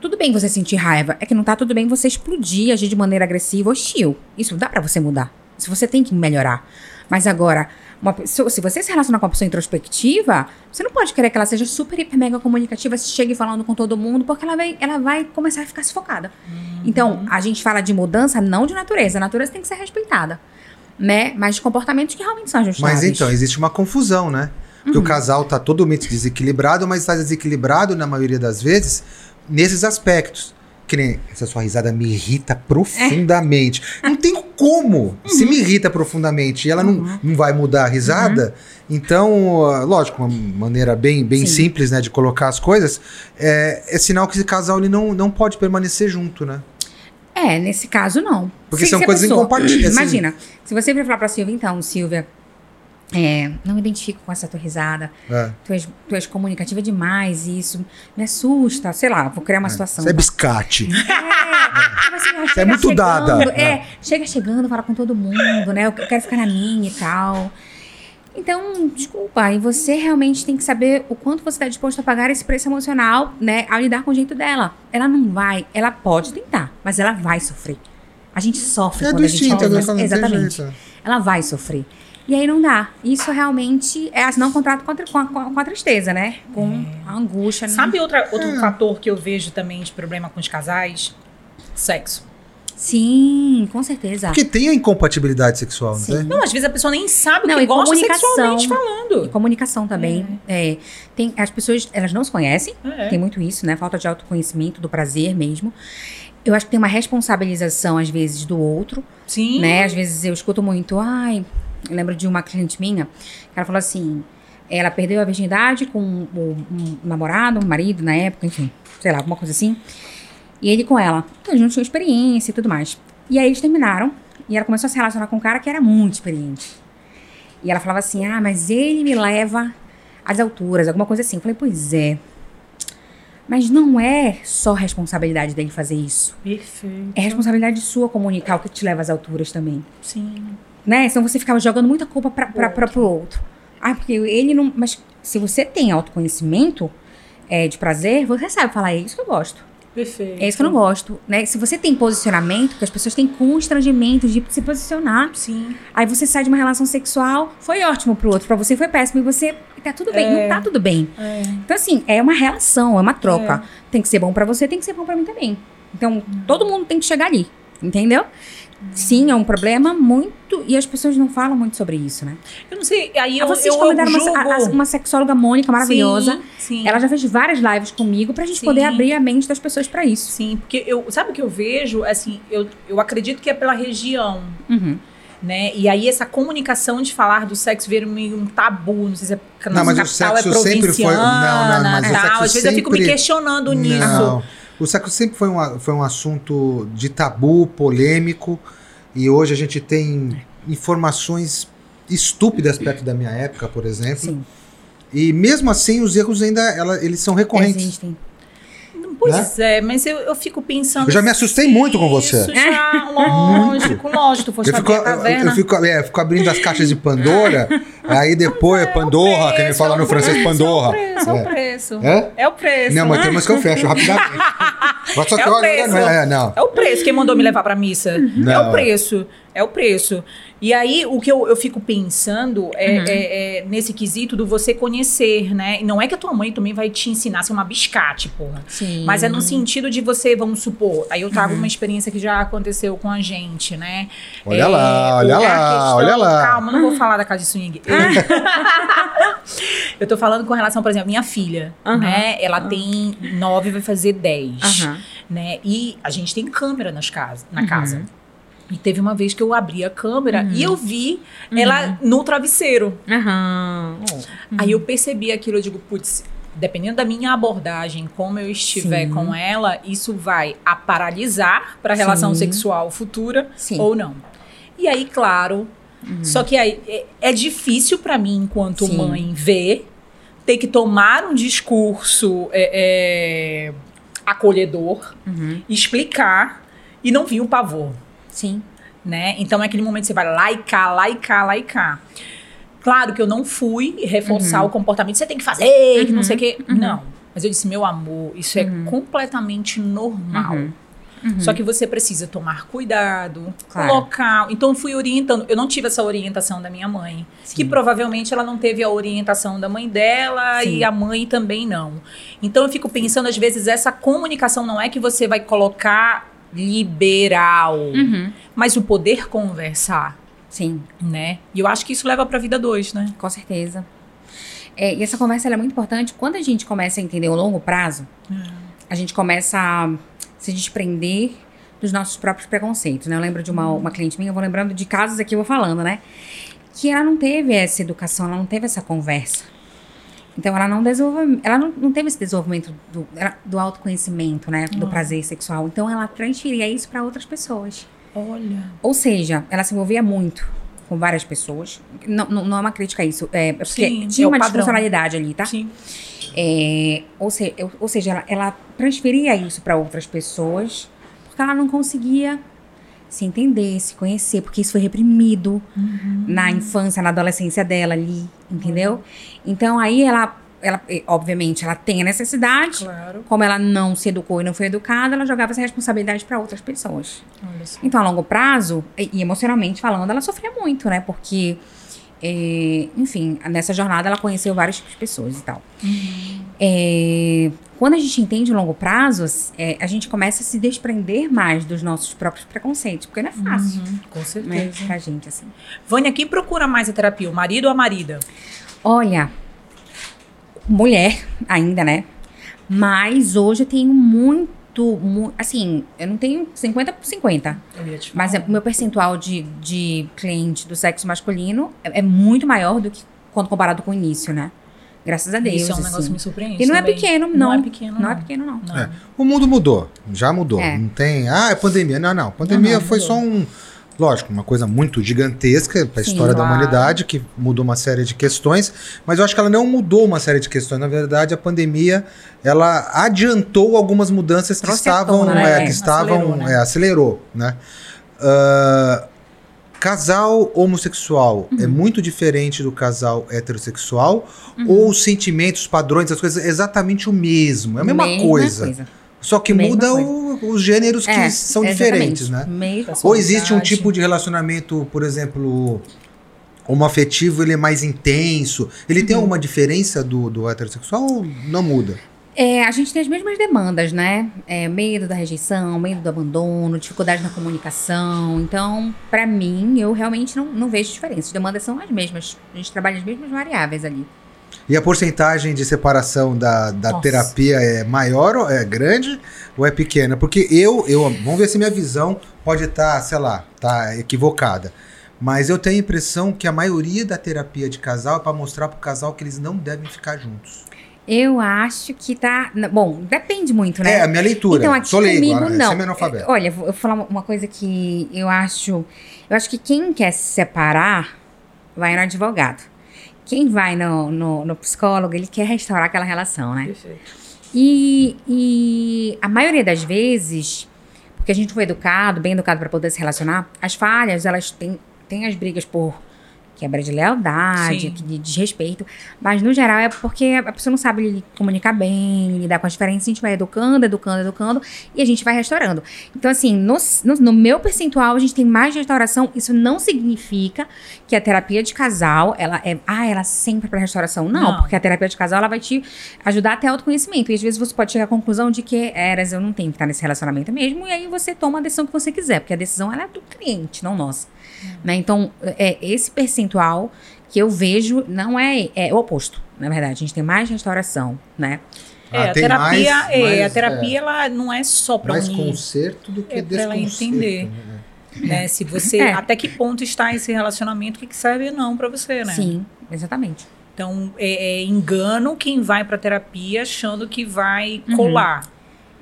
Tudo bem você sentir raiva. É que não tá tudo bem você explodir, agir de maneira agressiva, hostil. Isso dá pra você mudar. Isso você tem que melhorar. Mas agora, pessoa, se você se relacionar com uma pessoa introspectiva, você não pode querer que ela seja super, hiper, mega comunicativa, se chegue falando com todo mundo, porque ela vai, ela vai começar a ficar sufocada. Então, a gente fala de mudança não de natureza. A natureza tem que ser respeitada. Né? Mas de comportamentos que realmente são ajustados. Mas então, existe uma confusão, né? Porque Uhum. o casal tá totalmente desequilibrado, mas está desequilibrado, na maioria das vezes, nesses aspectos. Que nem essa sua risada me irrita profundamente. É. Não tem como. Se Uhum. me irrita profundamente e ela não, não vai mudar a risada, então, ah, lógico, uma maneira bem, bem Sim. simples né, de colocar as coisas, é, é sinal que esse casal ele não, não pode permanecer junto, né? É, nesse caso não. Porque Se- são se coisas pessoa- incompatíveis, assim. Imagina, se você virar falar pra Silvia, então, Silvia, é, não me identifico com essa tua risada. É. Tu és, tu és comunicativa demais, isso me assusta. Sei lá, vou criar uma situação. Isso é tá? biscate. É, você já chega muito chegando, dada. É, chega chegando, fala com todo mundo, né? Eu quero ficar na minha e tal. Então, desculpa, e você realmente tem que saber o quanto você está disposto a pagar esse preço emocional, né? Ao lidar com o jeito dela. Ela não vai, ela pode tentar, mas ela vai sofrer. A gente sofre É quando do a gente instinto, agora não tem Exatamente. Ela vai sofrer. E aí não dá. Isso realmente é assinar um contrato com a, com a- com a tristeza, né? Com a angústia. né? Sabe outra, outro É. fator que eu vejo também de problema com os casais? Sexo. Sim, com certeza. Porque tem a incompatibilidade sexual, não Sim. tem? Não, às vezes a pessoa nem sabe o Não, que e gosta comunicação. sexualmente E falando. comunicação também. É, tem, as pessoas, elas não se conhecem. É. Tem muito isso, né? Falta de autoconhecimento, do prazer mesmo. Eu acho que tem uma responsabilização, às vezes, do outro, Sim. né? Às vezes eu escuto muito, ai, eu lembro de uma cliente minha, que ela falou assim, ela perdeu a virgindade com um, um namorado, um marido na época, enfim, sei lá, alguma coisa assim. E ele com ela. Então, eles não tinham experiência e tudo mais. E aí eles terminaram, e ela começou a se relacionar com um cara que era muito experiente. E ela falava assim, ah, mas ele me leva às alturas, alguma coisa assim. Eu falei, pois é. Mas não é só responsabilidade dele fazer isso. Perfeito. É responsabilidade sua comunicar o que te leva às alturas também. Sim. Né? Senão você ficava jogando muita culpa pra, pro outro. Ah, porque ele não. Mas se você tem autoconhecimento é, de prazer, você sabe falar, é isso que eu gosto. Perfeito. É isso que eu não gosto. Né? Se você tem posicionamento, porque as pessoas têm constrangimento de se posicionar. Sim. Aí você sai de uma relação sexual, foi ótimo pro outro, pra você foi péssimo, e você tá tudo bem, É. não tá tudo bem. É. Então, assim, é uma relação, é uma troca. Tem que ser bom pra você, tem que ser bom pra mim também. Então, todo mundo tem que chegar ali, entendeu? Sim, é um problema muito. E as pessoas não falam muito sobre isso, né? Eu não sei, aí eu, Vocês eu, eu convidaram uma, julgo. a- a- uma sexóloga Mônica maravilhosa. Sim, sim. Ela já fez várias lives comigo pra gente Sim. poder abrir a mente das pessoas pra isso. Sim, porque eu, sabe o que eu vejo? Assim, eu, eu acredito que é pela região, Uhum. né? E aí essa comunicação de falar do sexo vira meio um tabu, não sei se é Não, mas o capital é sexo sempre foi- não, provinciana, não, mas o tal. sexo Às vezes eu fico me sempre- questionando nisso. Não. O sexo sempre foi um, foi um assunto de tabu, polêmico, e hoje a gente tem informações estúpidas perto da minha época, por exemplo. Sim, E mesmo assim, os erros ainda ela- eles são recorrentes. existem. Pois é, mas eu, eu fico pensando. Né? Eu já me assustei muito com você. Isso já, lógico, lógico. Tu foste Eu fico, a eu, caverna. eu fico, é, fico abrindo as caixas de Pandora, (laughs) aí depois é Pandorra, que nem Preço, fala no é o francês preço, Pandorra. É o preço, é É. o preço. É? É o preço. Não, mas né? tem umas que eu fecho rapidamente. (laughs) Mas só que É o olha, preço. não é, não. É o preço. Quem mandou me levar pra missa? É Não. o preço. É o preço. E aí, o que eu, eu fico pensando é, Uhum. é- é nesse quesito do você conhecer, né? E não é que a tua mãe também vai te ensinar a ser uma biscate, porra. Sim. Mas é no sentido de você, vamos supor, aí eu trago Uhum. uma experiência que já aconteceu com a gente, né? Olha É, lá, olha lá, questão- olha lá. Calma, não vou falar da casa de swing. (laughs) (laughs) Eu, tô falando com relação, por exemplo, minha filha, Aham. né? Ela tem nove, vai fazer dez, né? E a gente tem câmera nas casas, na Uhum. casa. E teve uma vez que eu abri a câmera Uhum. e eu vi ela no travesseiro. Aham. Aí eu percebi aquilo, eu digo, putz, dependendo da minha abordagem, como eu estiver Sim. com ela, isso vai a paralisar para a relação Sim. sexual futura Sim. ou não. E aí, claro, só que aí é, é difícil para mim, enquanto mãe, ver, ter que tomar um discurso é, é, acolhedor, Uhum. explicar e não vir o pavor Sim. né? Então é aquele momento que você vai lá e cá, lá e cá, lá e cá. Claro que eu não fui reforçar o comportamento, você tem que fazer, que não sei o quê. Não. Mas eu disse, meu amor, isso é completamente normal. Uhum. Só que você precisa tomar cuidado, Claro. colocar. Então eu fui orientando. Eu não tive essa orientação da minha mãe, que Sim. provavelmente ela não teve a orientação da mãe dela Sim. e a mãe também não. Então eu fico pensando às vezes essa comunicação não é que você vai colocar liberal, Uhum. mas o poder conversar, Sim. né? E eu acho que isso leva pra vida dois, né? Com certeza. É, e essa conversa é muito importante. Quando a gente começa a entender o longo prazo, a gente começa a se desprender dos nossos próprios preconceitos, né? Eu lembro de uma, uma cliente minha, eu vou lembrando de casos aqui, eu vou falando, né? Que ela não teve essa educação, ela não teve essa conversa. Então, ela não desenvolve, ela não, não teve esse desenvolvimento do, do autoconhecimento, né? Do prazer sexual. Então, ela transferia isso para outras pessoas. Olha. Ou seja, ela se envolvia muito com várias pessoas. Não, não, não é uma crítica a isso. É, é porque Sim, tinha é uma disfuncionalidade ali, tá? Sim. É, ou, se, ou seja, ela, ela transferia isso para outras pessoas porque ela não conseguia se entender, se conhecer, porque isso foi reprimido na infância, na adolescência dela ali, entendeu? Então aí ela, ela, obviamente, ela tem a necessidade. Claro. Como ela não se educou e não foi educada, ela jogava essa responsabilidade para outras pessoas. Olha só. Então, a longo prazo, e emocionalmente falando, ela sofria muito, né? Porque, é, enfim, nessa jornada ela conheceu várias pessoas e tal. É, quando a gente entende longo prazo, é, a gente começa a se desprender mais dos nossos próprios preconceitos, porque não é fácil, Uhum, com né? certeza. Pra gente, assim. Vânia, quem procura mais a terapia, o marido ou a marida? Olha, mulher ainda, né? Mas hoje eu tenho muito, mu- assim, eu não tenho 50 por 50. Eu ia te Mas é- o meu percentual de, de cliente do sexo masculino é, é muito maior do que quando comparado com o início, né? Graças a Deus. Isso é um negócio assim. que me surpreende. E não é também. pequeno, Não não. é pequeno, Não é não. pequeno, não. Não. É. O mundo mudou, já mudou. É. Não tem. Ah, é pandemia. Não, não. Pandemia Não, não, foi mudou. só um. Lógico, uma coisa muito gigantesca para a história da claro. humanidade, que mudou uma série de questões, mas eu acho que ela não mudou uma série de questões. Na verdade, a pandemia ela adiantou algumas mudanças que estavam. tona, é, né? que estavam. Acelerou, né? é, acelerou, né? Ah, casal homossexual Uhum. é muito diferente do casal heterossexual? Ou os sentimentos, os padrões, as coisas é exatamente o mesmo? É a mesma, coisa. Só que Mesma muda o- os gêneros que É, são diferentes, né? Mesma Ou existe um tipo de relacionamento, por exemplo, homoafetivo, ele é mais intenso. Ele Uhum. tem alguma diferença do, do heterossexual ou não muda? É, a gente tem as mesmas demandas, né? É, medo da rejeição, medo do abandono, dificuldade na comunicação. Então, pra mim, eu realmente não, não vejo diferença. As demandas são as mesmas. A gente trabalha as mesmas variáveis ali. E a porcentagem de separação da, da Nossa. terapia é maior, é grande ou é pequena? Porque eu, eu, vamos ver se minha visão pode estar, sei lá, tá equivocada. Mas eu tenho a impressão que a maioria da terapia de casal é para mostrar pro casal que eles não devem ficar juntos. Eu acho que tá. Bom, depende muito, né? É, a minha leitura. Então, aqui Sou leigo, comigo, ah, não. semi-analfabeto. Olha, vou eu vou falar uma- uma coisa que eu acho. Eu acho que quem quer se separar vai no advogado. Quem vai no, no, no psicólogo, ele quer restaurar aquela relação, né? Perfeito. E, e a maioria das vezes, porque a gente foi educado, bem educado para poder se relacionar, as falhas, elas têm, têm as brigas por quebra de lealdade, Sim. de desrespeito. Mas, no geral, é porque a pessoa não sabe comunicar bem, lidar com as diferenças. A gente vai educando, educando, educando e a gente vai restaurando. Então, assim, no, no, no meu percentual, a gente tem mais restauração. Isso não significa que a terapia de casal, ela é, ah, ela é sempre para restauração. Não, Não. porque a terapia de casal, ela vai te ajudar até autoconhecimento. E às vezes você pode chegar à conclusão de que, eras, eu não tenho que estar nesse relacionamento mesmo. E aí você toma a decisão que você quiser, porque a decisão ela é do cliente, não nossa. Né? Então, é, esse percentual que eu vejo não é, é o oposto, na verdade. A gente tem mais restauração, né? É, Ah, a terapia, mais- é, mais, a terapia ela não é só para Mais unir, conserto do que É pra ela entender. né? né? Se você É. até que ponto está esse relacionamento, o que, que serve não para você, né? Sim, exatamente. Então é, é engano quem vai para terapia achando que vai Uhum. colar,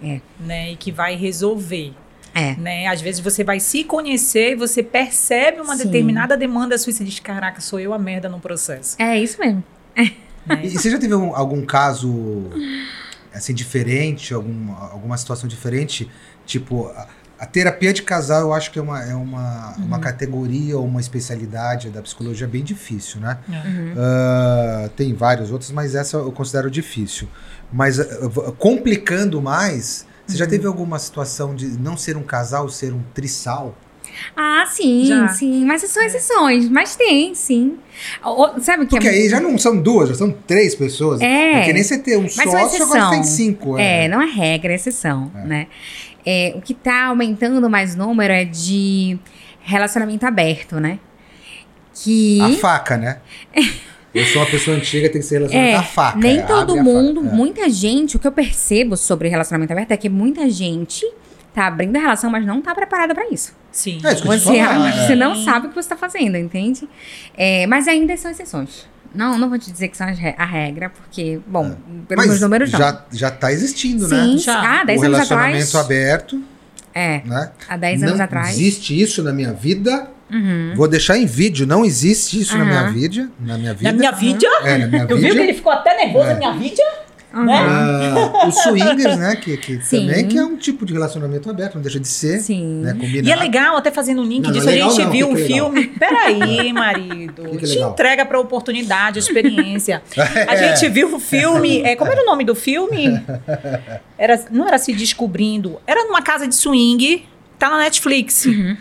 É. né? E que vai resolver. É. Né? Às vezes você vai se conhecer e você percebe uma Sim. determinada demanda sua e você diz, caraca, sou eu a merda no processo. É isso mesmo. né? E você já teve algum, algum caso assim diferente, algum, alguma situação diferente? Tipo, a, a terapia de casal eu acho que é uma, é uma, Uhum. uma categoria ou uma especialidade da psicologia bem difícil, né? Uhum. Ah, tem vários outros, mas essa eu considero difícil. Mas v- complicando mais, você Uhum. já teve alguma situação de não ser um casal, ser um trisal? Ah, sim, Já. sim. Mas são exceções. Mas tem, sim. O- sabe o que Porque é aí já não são duas, já são três pessoas. É. que nem você ter um Mas sócio, agora tem cinco. É, não é regra, é exceção, É. né? É, o que tá aumentando mais número é de relacionamento aberto, né? Que A faca, né? (laughs) Eu sou uma pessoa antiga, tem que ser relacionada É, à faca. nem é, todo a mundo, faca, é. muita gente, o que eu percebo sobre relacionamento aberto é que muita gente tá abrindo a relação, mas não tá preparada pra isso. Sim. É, isso Você, falar, você é. não sabe o que você tá fazendo, entende? É, mas ainda são exceções. Não, não vou te dizer que são a regra, porque, bom, pelos Mas meus números não. já, já tá existindo, Sim, né? Já. ah, 10 o anos relacionamento atrás. aberto, É, né? há 10 anos não atrás. existe isso na minha vida. Uhum. Vou deixar em vídeo, não existe isso na minha vida. Na minha vida. Na minha vida, É, na minha eu vi que vida. ele ficou até nervoso É. na minha vida. Uhum. né? Ah, os swingers, né? Que, que também que é um tipo de relacionamento aberto, não deixa de ser. Sim. Né, combinado. E é legal, até fazendo um link Não, não disso, é a gente não, viu que um que é filme. Peraí, (laughs) marido. Que que é Te entrega pra oportunidade, experiência. (laughs) A É. gente viu o filme. (laughs) É, como era o nome do filme? Era, não era se descobrindo. Era numa casa de swing. Tá na Netflix. Uhum.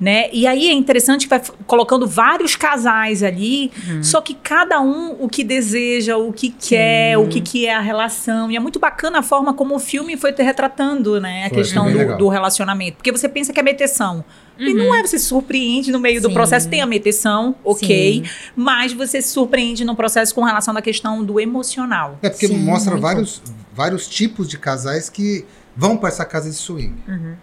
Né? E aí é interessante que vai colocando vários casais ali, Uhum. só que cada um o que deseja, o que quer, o que, que é a relação. E é muito bacana a forma como o filme foi te retratando, né? A Foi, questão do, do relacionamento. Porque você pensa que é meteção. E Uhum. não é, você se surpreende no meio do Sim. processo. Tem a meteção, ok. Sim. Mas você se surpreende no processo com relação da questão do emocional. É porque Sim, mostra vários, vários tipos de casais que vão para essa casa de swing. Uhum.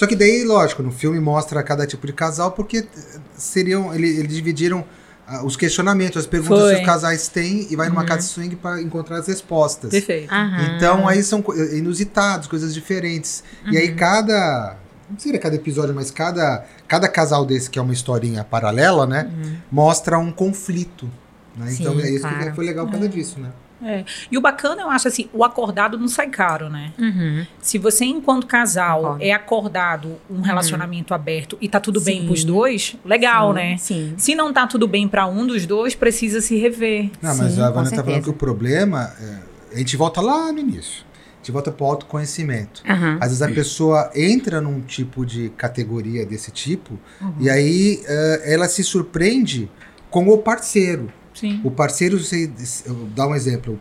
Só que daí, lógico, no filme mostra cada tipo de casal porque eh, seriam, ele- eles dividiram ah, os questionamentos, as perguntas Foi. que os casais têm e vai numa Uhum. casa de swing para encontrar as respostas. Perfeito. Aham. Então aí são co- inusitados, coisas diferentes. E Uhum. aí cada, não seria cada episódio, mas cada, cada casal desse que é uma historinha paralela, né, mostra um conflito. né? Então Uhum. Sim, é isso claro. que foi legal por causa disso, né? É. E o bacana, eu acho assim, o acordado não sai caro, né? Uhum. Se você, enquanto casal, Concordo. é acordado um relacionamento aberto e tá tudo bem Sim. pros dois, legal, Sim, né? Sim. Se não tá tudo bem pra um dos dois, precisa se rever. Não, mas Sim, a Vanessa tá falando que o problema, é, a gente volta lá no início. A gente volta pro autoconhecimento. Aham. Às vezes a pessoa entra num tipo de categoria desse tipo Uhum. e aí é, ela se surpreende com o parceiro. Sim. O parceiro, vou dar um exemplo,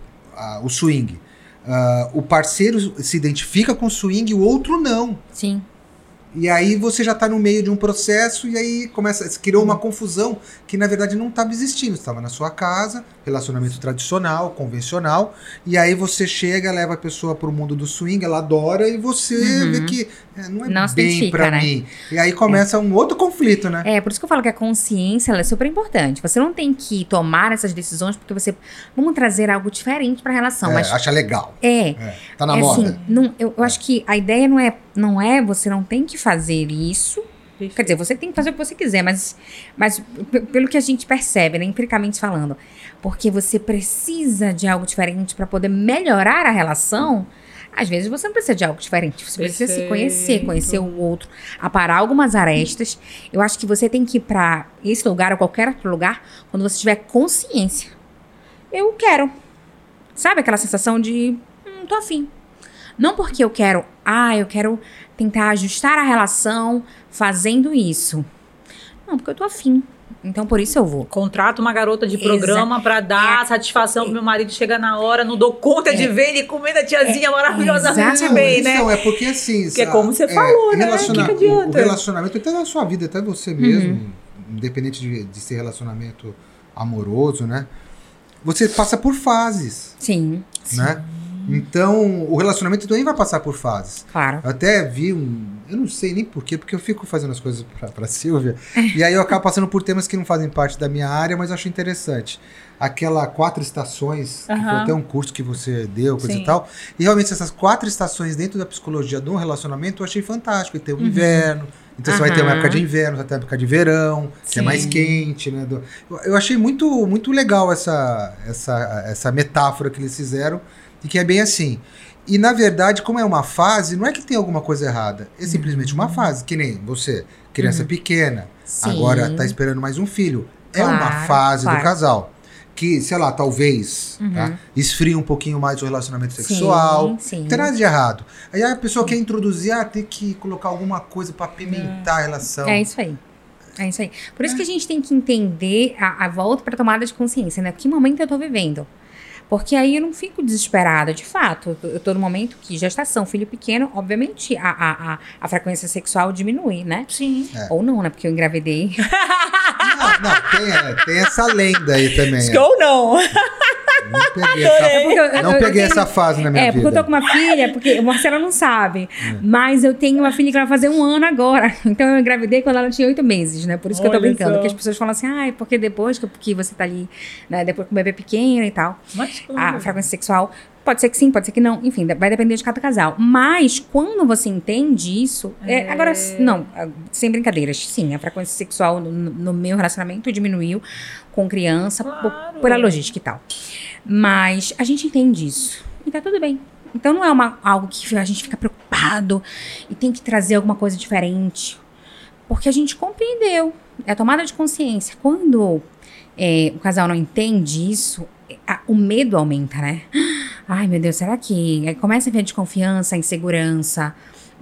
o swing. Ah, o parceiro se identifica com o swing o outro não. Sim. E aí você já está no meio de um processo e aí começa, se criou uma confusão que na verdade não estava existindo. Estava na sua casa, relacionamento tradicional, convencional, e aí você chega, leva a pessoa para o mundo do swing, ela adora e você Uhum. vê que é, não é Não bem para né? mim. E aí começa um outro conflito, né? É, por isso que eu falo que a consciência ela é super importante. Você não tem que tomar essas decisões porque você. Vamos trazer algo diferente pra relação. É, mas acha legal. é. É, tá na é moda. assim, não, eu, eu acho que a ideia não é, não é você não tem que fazer isso. Quer dizer, você tem que fazer o que você quiser, mas, mas pelo que a gente percebe, né, empiricamente falando, porque você precisa de algo diferente pra poder melhorar a relação, Às vezes você não precisa de algo diferente, você precisa se conhecer, Perfeito. conhecer o outro, aparar algumas arestas. Eu acho que você tem que ir pra esse lugar ou qualquer outro lugar quando você tiver consciência. Eu quero. Sabe aquela sensação de, hum, tô afim. Não porque eu quero, ah, eu quero tentar ajustar a relação fazendo isso. Não, porque eu tô afim. Então por isso eu vou. Contrato uma garota de programa pra dar É. satisfação pro meu marido chega na hora, não dou conta de ver ele comendo a tiazinha maravilhosamente Exatamente. bem, né? Então, é porque assim. Porque é como você falou, né? relaciona- Que que o- adianta? O relacionamento, até na sua vida, até você mesmo, independente de, de ser relacionamento amoroso, né? Você passa por fases, Sim, né? Então, o relacionamento também vai passar por fases. claro. Eu até vi um. Eu não sei nem porquê, porque eu fico fazendo as coisas pra, pra (laughs) Silvia. e aí eu acabo passando por temas que não fazem parte da minha área, mas eu acho interessante. Aquela quatro estações, que foi até um curso que você deu, coisa Sim. e tal. E realmente essas quatro estações dentro da psicologia do relacionamento eu achei fantástico. E tem Uhum. o inverno. Então você vai ter uma época de inverno, vai ter uma época de verão, que é Sim. mais quente, né? Eu achei muito, muito legal essa, essa, essa metáfora que eles fizeram, e que é bem assim. E na verdade, como é uma fase, não é que tem alguma coisa errada. É simplesmente uma fase, que nem você, criança pequena, Sim. agora tá esperando mais um filho. é uma Claro, fase claro. do casal. Que, sei lá, talvez Uhum. tá? esfria um pouquinho mais o relacionamento sexual. Sim, sim. Não tem nada de errado. Aí a pessoa quer introduzir, ah, tem que colocar alguma coisa pra apimentar a relação. É isso aí. É isso aí. Por isso que a gente tem que entender a, a volta para tomada de consciência, né? Que momento eu tô vivendo? Porque aí eu não fico desesperada, de fato. Eu tô no momento que gestação, filho pequeno, obviamente a, a, a, a frequência sexual diminui, né? Sim. É. Ou não, né? Porque eu engravidei. Não, não, tem, é, tem essa lenda aí também. é. Ou não? (laughs) Não (laughs) peguei, essa, Porque eu- eu- não eu peguei tenho- essa fase na minha É, porque eu vida. tô com uma filha, porque o Marcelo não sabe. É. Mas eu tenho uma filha que vai fazer um ano agora. (laughs) Então eu engravidei quando ela tinha oito meses, né? Por isso que eu tô Olha brincando. só. Que as pessoas falam assim, ai, porque depois que, que você tá ali, né? Depois com o bebê pequeno e tal. Mas, A frequência sexual. Pode ser que sim, pode ser que não. Enfim, vai depender de cada casal. Mas quando você entende isso. é, É. agora, não, sem brincadeiras. Sim, a frequência sexual no, no meu relacionamento diminuiu com criança por, Claro. por a logística e tal. Mas a gente entende isso. E tá tudo bem. Então não é uma, algo que a gente fica preocupado e tem que trazer alguma coisa diferente. Porque a gente compreendeu. É a tomada de consciência. Quando é, o casal não entende isso, a- o medo aumenta, né? Ai, meu Deus, será que. Aí começa a vir a desconfiança, a insegurança.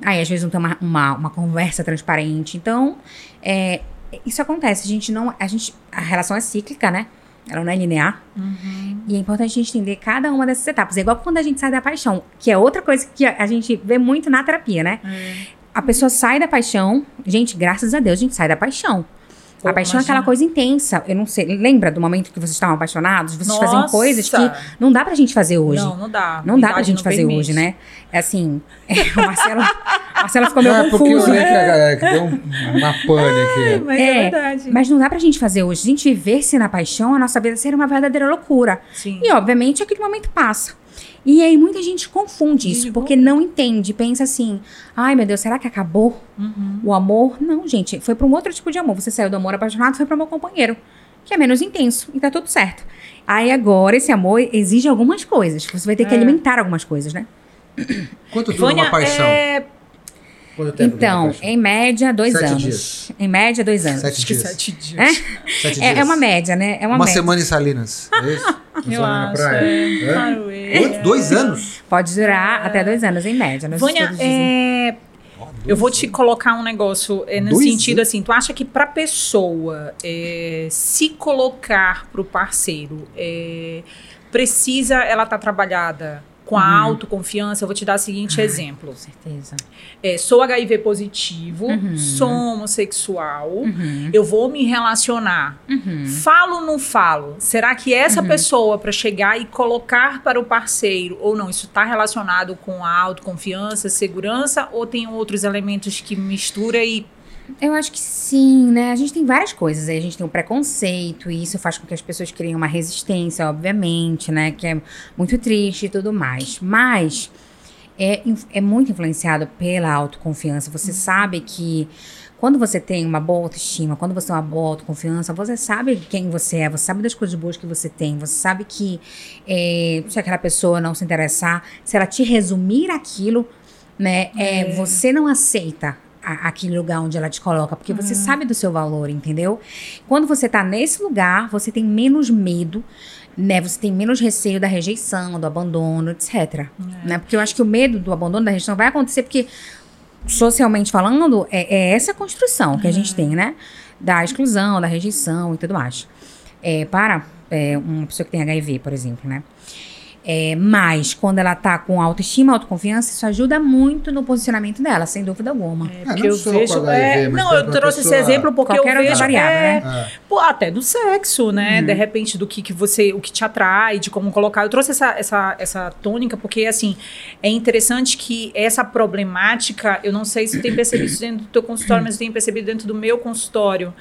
Aí, às vezes, não tem uma, uma, uma conversa transparente. Então, é, isso acontece. A gente não. A, gente, a relação é cíclica, né? Ela não é linear. Uhum. E é importante a gente entender cada uma dessas etapas. É igual quando a gente sai da paixão, que é outra coisa que a, a gente vê muito na terapia, né? É. A pessoa sai da paixão. Gente, graças a Deus, a gente sai da paixão. Pô, a paixão é imagina. aquela coisa intensa. Eu não sei. Lembra do momento que vocês estavam apaixonados? Vocês faziam Nossa. coisas que não dá pra gente fazer hoje. Não, não dá. Não dá pra gente fazer permite. hoje, né? É assim, (laughs) o Marcelo, o Marcelo ficou meio Não, é porque eu confuso. olhei que, a- que deu um- uma pane aqui. Mas é, É, verdade. Mas não dá pra gente fazer hoje. Se a gente viver-se na paixão, a nossa vida seria uma verdadeira loucura. Sim. E, obviamente, aquele momento passa. E aí, muita gente confunde isso, Desligou. porque não entende. Pensa assim, ai, meu Deus, será que acabou Uhum. o amor? Não, gente, foi pra um outro tipo de amor. Você saiu do amor apaixonado, foi pro amor companheiro, que é menos intenso, e tá tudo certo. Aí, agora, esse amor exige algumas coisas. Você vai ter que É. alimentar algumas coisas, né? Quanto dura Vânia, uma paixão? é... Então, em média, dois Sete anos. dias. Em média, dois anos. Sete dias. sete dias. É? Sete É, dias. é uma média, né? É uma, Uma média. semana em Salinas. É isso? (laughs) Semana na praia. (laughs) é. É. Quanto? Dois anos? Pode durar até dois anos, em média. Nos Vânia, é, eu vou te colocar um negócio é, no Dois sentido anos? assim, tu acha que pra pessoa é, se colocar pro parceiro é, precisa ela tá trabalhada com a Uhum. autoconfiança? Eu vou te dar o seguinte exemplo. Com certeza. É, sou HIV positivo, Uhum. sou homossexual, Uhum. eu vou me relacionar. Uhum. Falo ou não falo? Será que essa pessoa, para chegar e colocar para o parceiro, ou não, isso está relacionado com a autoconfiança, segurança, ou tem outros elementos que mistura e. Eu acho que sim, né? A gente tem várias coisas. aí. A gente tem o preconceito, e isso faz com que as pessoas criem uma resistência, obviamente, né? Que é muito triste e tudo mais. Mas é, é muito influenciado pela autoconfiança. Você sabe que quando você tem uma boa autoestima, quando você tem uma boa autoconfiança, você sabe quem você é, você sabe das coisas boas que você tem, você sabe que é, se aquela pessoa não se interessar, se ela te resumir aquilo, né, é, você não aceita a- aquele lugar onde ela te coloca, porque você sabe do seu valor, entendeu? Quando você tá nesse lugar, você tem menos medo, né? Você tem menos receio da rejeição, do abandono, etc. Né? Porque eu acho que o medo do abandono, da rejeição vai acontecer porque, socialmente falando, é, é essa construção que a gente tem, né? Da exclusão, da rejeição e tudo mais. É, para é, uma pessoa que tem HIV, por exemplo, né? É, mas quando ela tá com autoestima, autoconfiança, isso ajuda muito no posicionamento dela, sem dúvida alguma. É, Ah, porque não eu vejo. HIV, é, não, eu a trouxe esse pessoa- exemplo porque Qualquer eu vejo. variável, é, né? É. Pô, até do sexo, né? Uhum. De repente, do que, que você, o que te atrai, de como colocar. Eu trouxe essa, essa, essa tônica, porque, assim, é interessante que essa problemática, eu não sei se tem percebido isso dentro do teu consultório, mas eu tenho percebido dentro do meu consultório,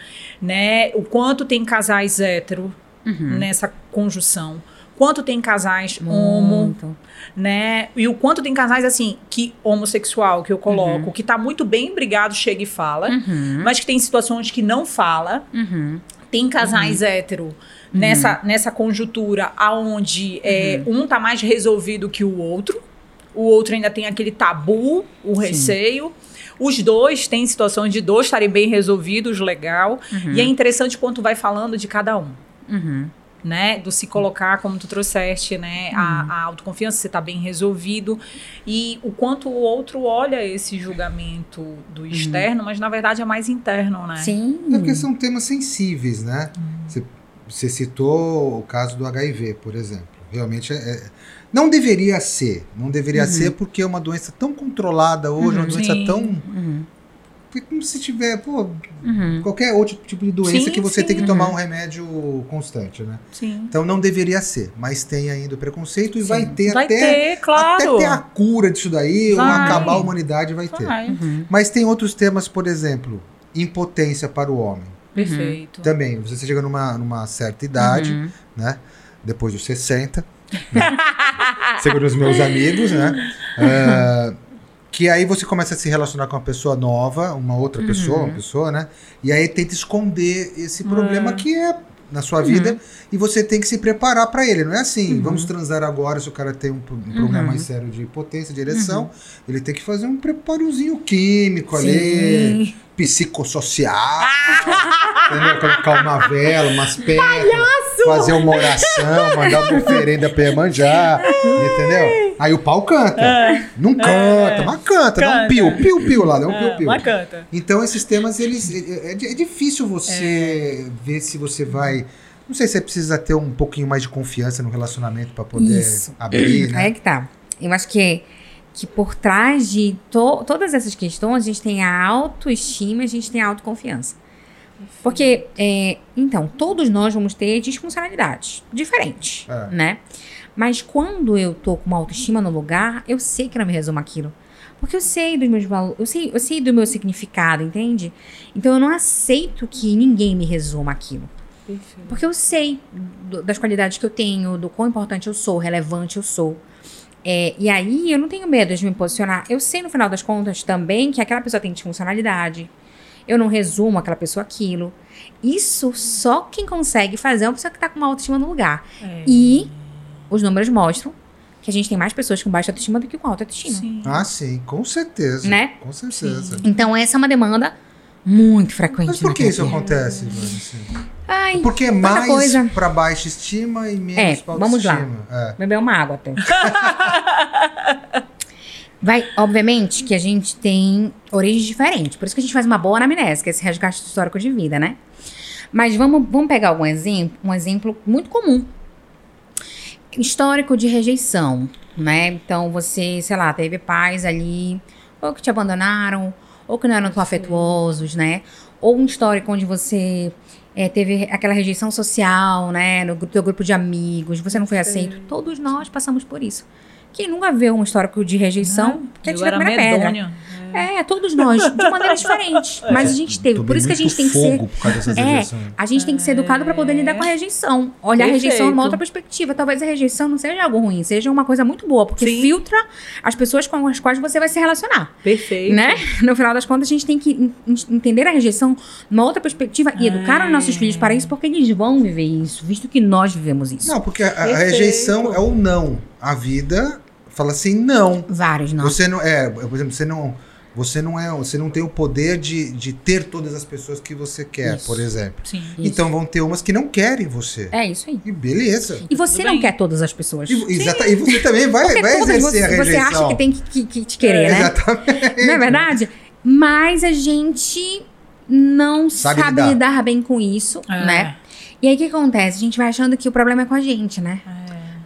né? O quanto tem casais hétero Uhum. nessa conjunção. Quanto tem casais homo, Muito. né? E o quanto tem casais, assim, que homossexual, que eu coloco, que tá muito bem brigado, chega e fala, Uhum. mas que tem situações que não fala. Uhum. Tem casais hétero nessa, nessa conjuntura aonde é, um tá mais resolvido que o outro, o outro ainda tem aquele tabu, o receio. Os dois têm situações de dois estarem bem resolvidos, legal. E é interessante quanto vai falando de cada um. Uhum. Né, do se colocar, como tu trouxeste, né, a, a autoconfiança, você tá bem resolvido e o quanto o outro olha esse julgamento do externo, mas na verdade é mais interno, né? Sim. É porque são temas sensíveis, né? Você, você citou o caso do HIV, por exemplo. Realmente é, é- não deveria ser. Não deveria ser porque é uma doença tão controlada hoje, uma doença Sim. tão. Uhum. É como se tiver, pô, Uhum. qualquer outro tipo de doença Sim, que você sim. tem que tomar um remédio constante, né? Sim. Então não deveria ser, mas tem ainda o preconceito e vai ter Vai até, ter, claro. até ter a cura disso daí, ou Vai. acabar a humanidade vai ter. Vai. Uhum. Mas tem outros temas, por exemplo, impotência para o homem. Perfeito. Também, você chega numa, numa certa idade, Uhum. né? Depois dos 60, né? (laughs) segundo os meus amigos, né? Ah, (laughs) que aí você começa a se relacionar com uma pessoa nova, uma outra Uhum. pessoa, uma pessoa, né? E aí tenta esconder esse problema É. que é na sua Uhum. vida e você tem que se preparar para ele. Não é assim, vamos transar agora se o cara tem um, um problema Uhum. mais sério de potência, de ereção. Ele tem que fazer um preparozinho químico ali, Sim. psicossocial. (laughs) entendeu? Colocar uma vela, umas pedras, fazer uma oração, mandar uma oferenda pra Iemanjá, entendeu? Aí o pau canta. Não canta, mas canta, dá um Canta. pio, pio, pio lá, dá um É, pio. mas canta. Então esses temas, eles é, é- é difícil você ver se você vai... Não sei se você precisa ter um pouquinho mais de confiança no relacionamento pra poder Isso. abrir, né? é que tá. Eu acho que, que por trás de to- todas essas questões, a gente tem a autoestima, a gente tem a autoconfiança. Porque, é, então, todos nós vamos ter disfuncionalidades diferentes, É. né? Mas quando eu tô com uma autoestima no lugar, eu sei que não me resumo aquilo. Porque eu sei dos meus valores, eu sei, eu sei do meu significado, entende? Então eu não aceito que ninguém me resuma aquilo. Perfeito. Porque eu sei do- das qualidades que eu tenho, do quão importante eu sou, relevante eu sou. É, e aí eu não tenho medo de me posicionar. Eu sei, no final das contas, também que aquela pessoa tem disfuncionalidade. Eu não resumo aquela pessoa aquilo. Isso só quem consegue fazer é uma pessoa que tá com uma autoestima no lugar. É. E os números mostram que a gente tem mais pessoas com baixa autoestima do que com alta autoestima. Sim. Ah, sim, com certeza. Né? Com certeza. Então essa é uma demanda muito frequente. Mas por que isso acontece, Ivana? assim? Ai, Porque é mais pra baixa estima e menos É, pra vamos lá. autoestima. É. Beber uma água até. (laughs) Vai, obviamente, que a gente tem origens diferentes. Por isso que a gente faz uma boa anamnese, que é esse resgate histórico de vida, né? Mas vamos, vamos pegar algum exemplo, um exemplo muito comum. Histórico de rejeição, né? Então, você, sei lá, teve pais ali, ou que te abandonaram, ou que não eram tão afetuosos, né? Ou um histórico onde você é, teve aquela rejeição social, né? No teu grupo de amigos, você não foi aceito. Todos nós passamos por isso. Quem nunca vê um histórico de rejeição, quer Eu tirar a era primeira pedra. medonha. É, todos nós, de (laughs) maneiras diferentes. Mas a gente teve. Por Tomei isso que a gente tem que ser. por causa dessas É, a gente tem que ser educado para poder lidar com a rejeição. Olhar a rejeição numa Perfeito. outra perspectiva. Talvez a rejeição não seja algo ruim, seja uma coisa muito boa, porque Sim. filtra as pessoas com as quais você vai se relacionar. Perfeito. Né? No final das contas, a gente tem que en- en- entender a rejeição numa outra perspectiva e educar os nossos filhos para isso, porque eles vão viver isso, visto que nós vivemos isso. Não, porque a, a rejeição é o não. A vida fala assim, não. Vários, não. Você não é, por exemplo, você não, você não é, você não tem o poder de, de ter todas as pessoas que você quer, Isso. por exemplo. Sim. Então vão ter umas que não querem você. É isso aí. E beleza. E você Tudo não bem. quer todas as pessoas. E, exata- e você também vai, Porque vai exercer você, a você rejeição. acha que tem que, que- que te querer, né? Exatamente. Não é verdade? Mas a gente não Sabe sabe, lidar. lidar. bem com isso, É. né? E aí o que acontece? A gente vai achando que o problema é com a gente, né?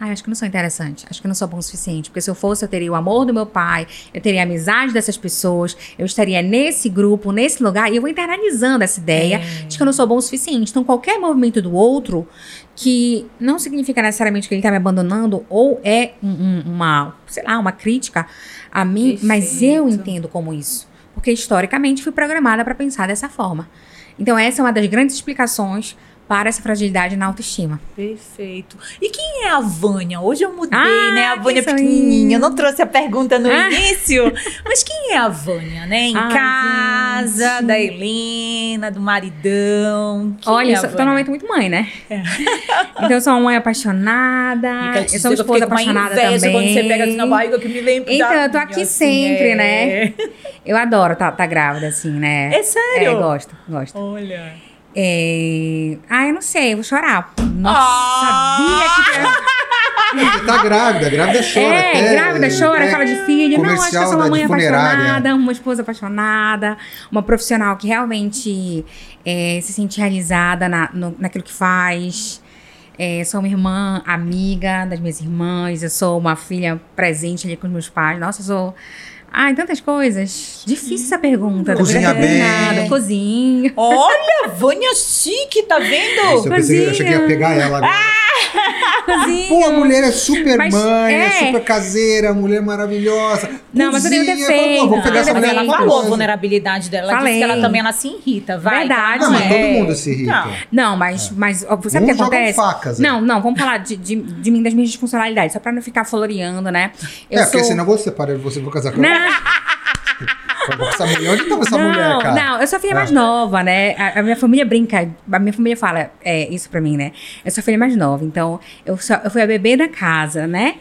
Ai, acho que não sou interessante. Acho que não sou bom o suficiente. Porque se eu fosse, eu teria o amor do meu pai, eu teria a amizade dessas pessoas, eu estaria nesse grupo, nesse lugar, e eu vou internalizando essa ideia É. de que eu não sou bom o suficiente. Então, qualquer movimento do outro, que não significa necessariamente que ele tá me abandonando, ou é um- um- uma, sei lá, uma crítica a mim, mas eu Perfeito. entendo como isso. Porque historicamente fui programada para pensar dessa forma. Então, essa é uma das grandes explicações para essa fragilidade na autoestima. Perfeito. E quem é a Vânia? Hoje eu mudei, Ah, né? A Vânia sou pequenininha. eu? Eu não trouxe a pergunta no Ah. início. (laughs) Mas quem é a Vânia, né? Em Ai, casa, gente. da Helena, do maridão. Quem Olha, é eu tô num momento muito mãe, né? (laughs) então, eu sou uma mãe apaixonada. E quero te Eu sou uma eu esposa apaixonada também. quando você pega assim na barriga que me lembra Então, da eu tô aqui assim, sempre, é. né? Eu adoro tá, tá grávida, assim, né? É sério? É, gosto, gosto. Olha. É... Ah, eu não sei, eu vou chorar. Nossa, Ah! sabia que... Você tá grávida, grávida chora. É, até, grávida, chora, é, fala de filho. Não, acho que eu sou uma mãe apaixonada, uma esposa apaixonada, uma profissional que realmente é, se sente realizada na, no- naquilo que faz. É, sou uma irmã amiga das minhas irmãs, eu sou uma filha presente ali com os meus pais. Nossa, eu sou. Ai, tantas coisas. Difícil essa pergunta. Cozinha bem. nada, Cozinho. Olha, Vânia chique, tá vendo? Nossa, eu pensei eu achei que ia pegar ela agora. Cozinho. Pô, a mulher é super Mas, mãe, é. é. super caseira, mulher maravilhosa. Não, mas eu tenho Cozinha, defeito, Vou pegar essa mulher ela falou a vulnerabilidade dela. Ela disse Falei. que ela também ela se irrita. Vai. Verdade. Não, mas é. todo mundo se irrita. Não. Não, mas, mas ó, sabe o que acontece? facas, não, não, vamos falar de, de, de mim, das minhas disfuncionalidades, só pra não ficar floreando, né? Eu é, porque sou... senão você separa de você, vou casar com ela. Essa mulher. Onde tava essa não, mulher, cara? não, eu sou a filha Ah. mais nova, né? A, a minha família brinca, a minha família fala é, isso pra mim, né? Eu sou a filha mais nova, então eu, sou, eu fui a bebê da casa, né?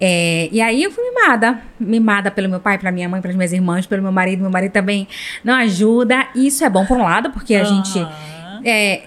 É, e aí eu fui mimada, mimada pelo meu pai, pela minha mãe, pelas minhas irmãs, pelo meu marido. Meu marido também não ajuda. E isso é bom por um lado, porque a gente É,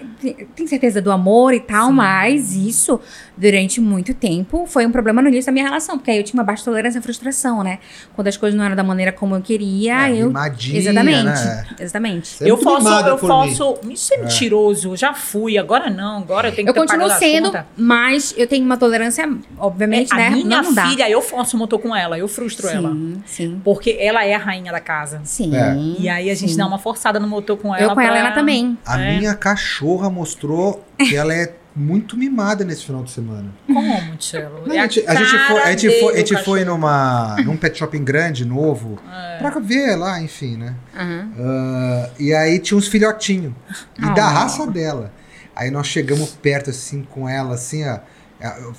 tem- certeza do amor e tal, mas isso, durante muito tempo, foi um problema no início da minha relação, porque aí eu tinha uma baixa tolerância à frustração, né? Quando as coisas não eram da maneira como eu queria, É, eu. mimadinha, Exatamente. né? Exatamente. Você eu posso, eu posso. Isso é mentiroso. Já fui, agora não. Agora eu tenho que Eu ter continuo sendo, contas. mas eu tenho uma tolerância, obviamente, É, né? a minha não dá. filha, eu faço motor com ela, eu frustro ela. Sim, sim. Porque ela é a rainha da casa. Sim. É. E aí a gente sim. dá uma forçada no motor com ela. Eu com a pra- Helena também. A É. minha cachorra mostrou que (laughs) ela é muito mimada nesse final de semana. Como, Tchelo? Não, É a gente, a gente foi, a gente foi, a gente foi numa, num pet shopping grande, novo, É. pra ver lá, enfim, né? Aham. Ah, e aí tinha uns filhotinhos. E da Ah. raça dela. Aí nós chegamos perto, assim, com ela, assim, ó. Eu-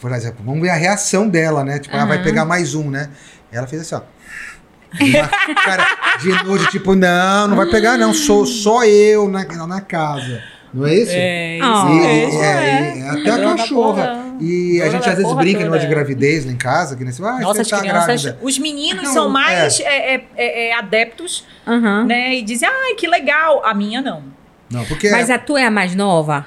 Por exemplo, vamos ver a reação dela, né? Tipo, ela vai pegar mais um, né? Ela fez assim, ó. Uma cara de nojo, tipo, não, não vai pegar, não. Sou só eu na, na casa. Não é isso? É, Ah. isso E- mesmo, e- é. é, e até a cachorra. E a gente às vezes brinca toda. numa de gravidez lá em casa, que nem você, ah, Nossa, você as tá crianças. grávida. Os meninos Não, são mais é, é, é, é, adeptos, Aham. né? E dizem, ai, que legal. A minha não. Não, porque. Mas a tua é a mais nova?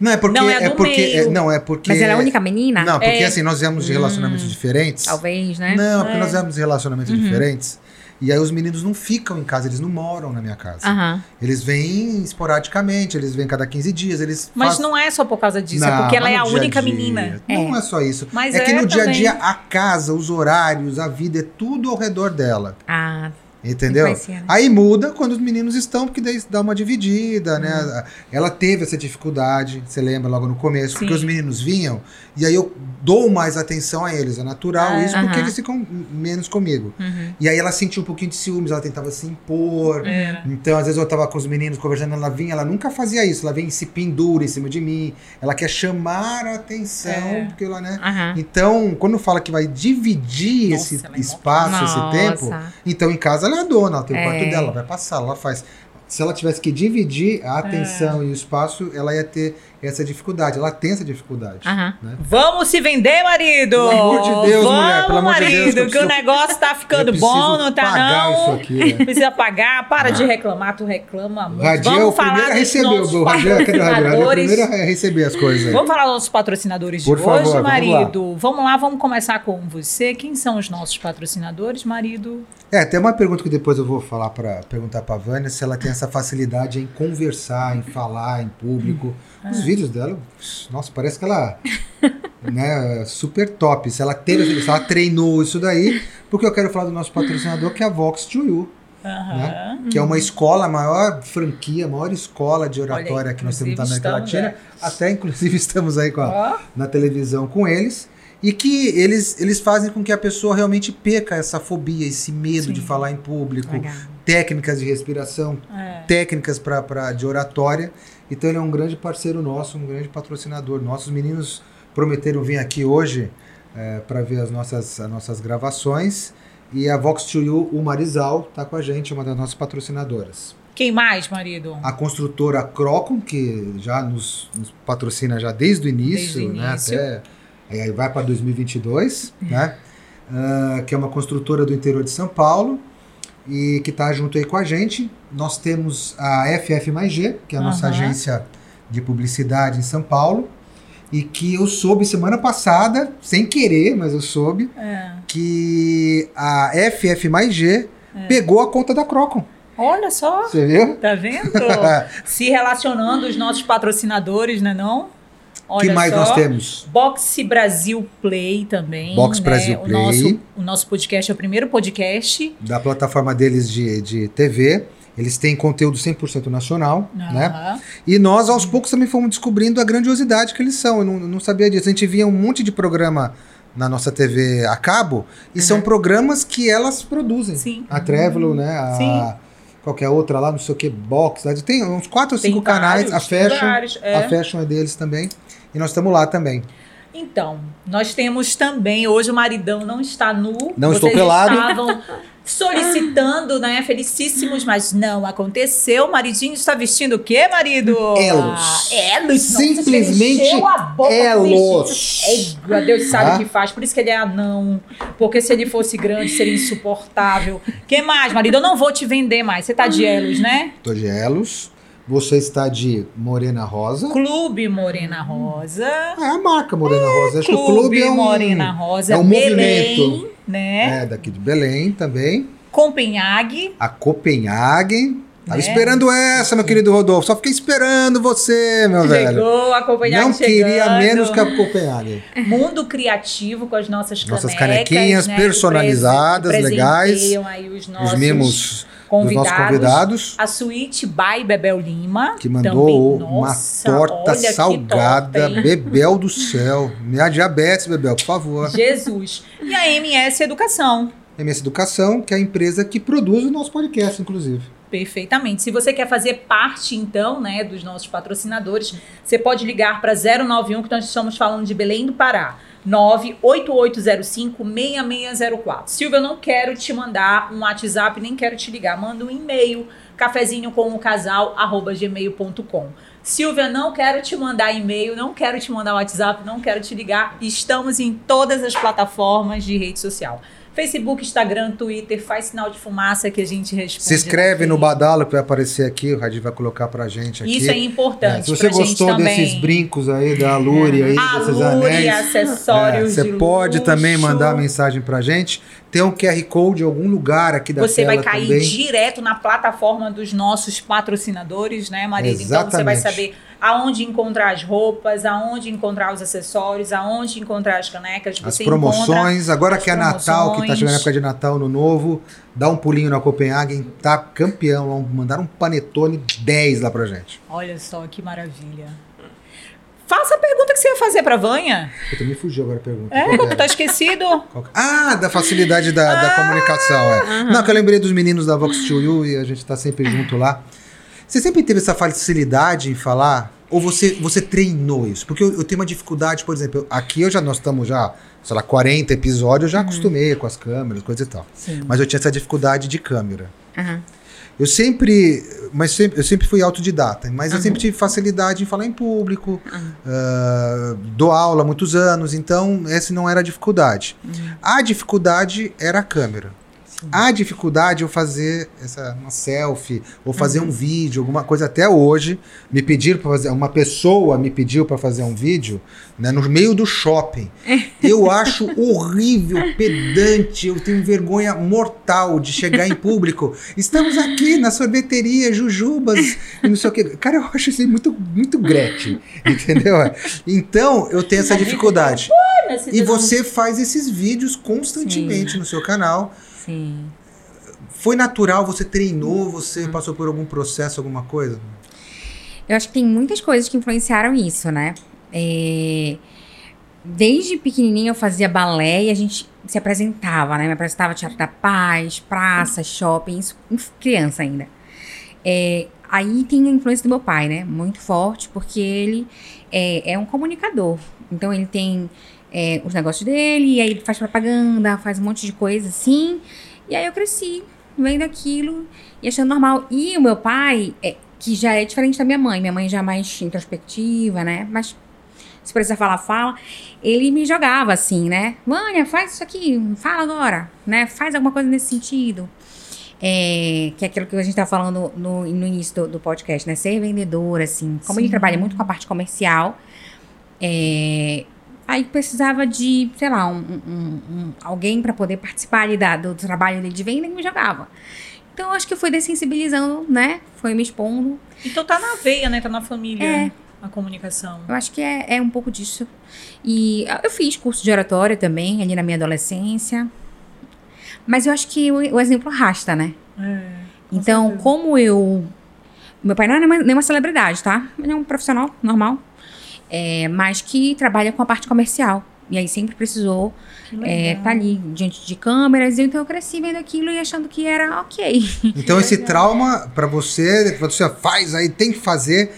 Não, é porque. Não, é é porque meio. é- não, é porque. Mas ela é a única menina? Não, porque É. assim, nós viemos de relacionamentos diferentes. Talvez, né? Não, porque É. nós viemos de relacionamentos Uhum. diferentes. E aí os meninos não ficam em casa, eles não moram na minha casa. Aham. Eles vêm esporadicamente, eles vêm cada 15 dias, eles Mas faz- não é só por causa disso, é Não, porque ela é a única dia. menina. Não é. só isso. Mas é que é no dia a também. dia, a casa, os horários, a vida, é tudo ao redor dela. Ah, Entendeu? Né? Aí muda quando os meninos estão, porque daí dá uma dividida, né? Ela teve essa dificuldade, você lembra logo no começo, porque Sim. os meninos vinham e aí eu dou mais atenção a eles. É natural Ah, isso, porque eles ficam menos comigo. Uhum. E aí ela sentia um pouquinho de ciúmes, ela tentava se impor. Era. Então, às vezes eu tava com os meninos conversando, ela vinha, ela nunca fazia isso, ela vem e se pendura em cima de mim, ela quer chamar a atenção, É. porque ela, né? Então, quando fala que vai dividir Nossa, esse é espaço, esse tempo, então em casa ela é a dona, ela tem o É. quarto dela, ela vai passar, ela faz. Se ela tivesse que dividir a atenção e o espaço, ela ia ter essa dificuldade. Ela tem essa dificuldade. Aham. Vamos se vender, marido! Pelo amor de Deus, Vamos, mulher, pelo amor de marido, Deus, que que o negócio tá ficando bom, não tá pagar não? isso aqui, né? (laughs) Precisa pagar, para de reclamar, tu reclama muito. É o Vamos falar a dos é patrocinadores. a receber as coisas aí. Vamos falar dos nossos patrocinadores Por de favor, hoje, vamos lá. marido. Vamos lá, vamos começar com você. Quem são os nossos patrocinadores, marido? É, tem uma pergunta que depois eu vou falar para perguntar para Vânia se ela tem essa facilidade em conversar, em falar em público. Ah. Os vídeos dela, nossa, parece que ela (laughs) né, super top. Se ela teve, se ela treinou isso daí, porque eu quero falar do nosso patrocinador que é a Vox to You, Aham. né? Que é uma escola, a maior franquia, a maior escola de Olha aí, oratória que nós temos na América Latina. Até inclusive (laughs) estamos aí com a, Ó, na televisão com eles e que eles, eles fazem com que a pessoa realmente perca essa fobia, esse medo Sim. de falar em público, Legal. técnicas de respiração, é. técnicas pra, pra, de oratória. Então ele é um grande parceiro nosso, um grande patrocinador. Nossos meninos prometeram vir aqui hoje para ver as nossas, as nossas gravações. E a Vox to You, o Marizal, está com a gente, uma das nossas patrocinadoras. Quem mais, marido? A construtora Crocom, que já nos, nos patrocina já desde o início, Desde né? início. Até, aí vai para 2022, né? Ah, que é uma construtora do interior de São Paulo e que está junto aí com a gente. Nós temos a FF G, que é a nossa Aham. agência de publicidade em São Paulo. E que eu soube semana passada, sem querer, mas eu soube, É. que a FF G pegou a conta da Crocom. Olha só, Você viu? tá vendo? (laughs) Se relacionando os nossos patrocinadores, né não? O que Olha mais só. nós temos? Boxe Brasil Play também. Boxe né? Brasil O Play. nosso, o nosso podcast é o primeiro podcast. da plataforma deles de, de TV. Eles têm conteúdo 100% nacional, né? Aham. E nós, aos poucos, também fomos descobrindo a grandiosidade que eles são. Eu não, não sabia disso. A gente via um monte de programa na nossa TV a cabo, e são programas que elas produzem. Sim. A Trevelo, né? A, Sim. Qualquer outra lá, não sei o que, Box. Tem uns quatro ou cinco canais. A vários, Fashion. vários, é. A Fashion é deles também. E nós estamos lá também. Então, nós temos também, hoje o maridão não está nu. Não estou pelado. estavam solicitando, né? Felicíssimos, mas não aconteceu. O maridinho está vestindo o quê, marido? Elos. Ah, elos. Simplesmente a boca elos. Ei, Deus sabe Ah. o que faz. Por isso que ele é anão. Porque se ele fosse grande, seria insuportável. que mais, marido? Eu não vou te vender mais. Você tá de elos, né? Tô de Elos. Você está de Morena Rosa. Clube Morena Rosa. É a marca Morena Rosa. Acho que o Clube, clube é um, Morena Rosa. é um Belém, movimento. né? É, daqui de Belém também. Copenhague. A Copenhagen. Tava Né? esperando essa, meu querido Rodolfo. Só fiquei esperando você, meu velho. Chegou a Copenhague Não queria chegando. menos que a Copenhagen. Mundo criativo com as nossas canecas. Nossas canequinhas né, personalizadas, legais. os nossos Os mimos convidados. nossos convidados. A Suíte by Bebel Lima. Que mandou também. uma Nossa, torta salgada. hein? Bebel do céu. Minha diabetes, Bebel, por favor. Jesus. E a MS Educação. MS Educação, que é a empresa que produz o nosso podcast, inclusive. Perfeitamente. Se você quer fazer parte, então, né, dos nossos patrocinadores, você pode ligar para 091, que nós estamos falando de Belém do Pará. 98805-6604. Silvia, eu não quero te mandar um WhatsApp, nem quero te ligar. Manda um e-mail, cafezinho com o casal, arroba gmail.com. Silvia, não quero te mandar e-mail, não quero te mandar WhatsApp, não quero te ligar. Estamos em todas as plataformas de rede social. Facebook, Instagram, Twitter, faz sinal de fumaça que a gente responde. Se inscreve no. Badalo que vai aparecer aqui, o Radinho vai colocar pra gente aqui. Isso é importante. É, se você gostou também. desses brincos aí, da Lure aí, desses Alure, anéis. acessórios é, de você pode luxo. também mandar mensagem pra gente. Tem um QR Code em algum lugar aqui da Você vai cair também. direto na plataforma dos nossos patrocinadores, né, Marília? Então você vai Exatamente. saber aonde encontrar as roupas, aonde encontrar os acessórios, aonde encontrar as canecas. As Você promoções, agora as que é Natal, que tá promoções. chegando a época de Natal, no novo, dá um pulinho na Copenhagen, tá campeão, vamos mandar um panetone 10 lá pra gente. Olha só que maravilha. Faça a pergunta que você ia fazer pra Vanha. Puta, me fugiu agora a pergunta. É, Qual tá esquecido? Ah, da facilidade da, da comunicação, é. Não, que eu lembrei dos meninos da Vox to You e a gente tá sempre junto lá. Você sempre teve essa facilidade em falar? Ou você, você treinou isso? Porque eu, eu tenho uma dificuldade, por exemplo, aqui eu já, nós estamos já, sei lá, 40 episódios, eu já acostumei com as câmeras, coisa e tal. Sim. Mas eu tinha essa dificuldade de câmera. Aham. Eu sempre, mas sempre, eu sempre fui autodidata, mas eu sempre tive facilidade em falar em público, ah, dou aula há muitos anos, então essa não era a dificuldade. A dificuldade era a câmera. A dificuldade é eu fazer essa, uma selfie, ou fazer um vídeo, alguma coisa. Até hoje, me pediram para fazer. Uma pessoa me pediu para fazer um vídeo né, no meio do shopping. Eu acho horrível, pedante, eu tenho vergonha mortal de chegar em público. Estamos aqui na sorveteria Jujubas e não sei o quê. Cara, eu acho isso muito, muito Gretchen, entendeu? Então, eu tenho essa dificuldade. E você faz esses vídeos constantemente no seu canal. Sim. Foi natural? Você treinou? Você passou por algum processo, alguma coisa? Eu acho que tem muitas coisas que influenciaram isso, né? É, Desde pequenininha eu fazia balé e a gente se apresentava, né? Me apresentava Teatro da Paz, praça, shopping, isso criança ainda. É, Aí tem a influência do meu pai, né? Muito forte, porque ele é, é um comunicador. Então ele tem é, os negócios dele, e aí ele faz propaganda, faz um monte de coisa assim. E aí eu cresci vendo aquilo e achando normal. E o meu pai, é, que já é diferente da minha mãe, minha mãe já é mais introspectiva, né? Mas se precisar falar, fala. Ele me jogava assim, né? Vânia, faz isso aqui, fala agora, né? Faz alguma coisa nesse sentido. É, que é aquilo que a gente tá falando no, no início do, do podcast, né? Ser vendedor, assim. Como ele Sim. trabalha muito com a parte comercial, é, aí precisava de, sei lá, um, um- um- alguém para poder participar ali da- do trabalho de venda e me jogava. Então, eu acho que eu fui dessensibilizando, né? Foi me expondo. Então tá na veia, né? Tá na família. É. A comunicação. Eu acho que é, é um pouco disso. E eu fiz curso de oratória também, ali na minha adolescência. Mas eu acho que o, o exemplo arrasta, né? É, com Então, certeza. como eu. Meu pai não é nenhuma celebridade, tá? Ele é um profissional normal. É, mas que trabalha com a parte comercial. E aí sempre precisou Que é, tá ali diante de câmeras. Então eu cresci vendo aquilo e achando que era ok. (laughs) Então esse trauma pra você, você faz aí, tem que fazer,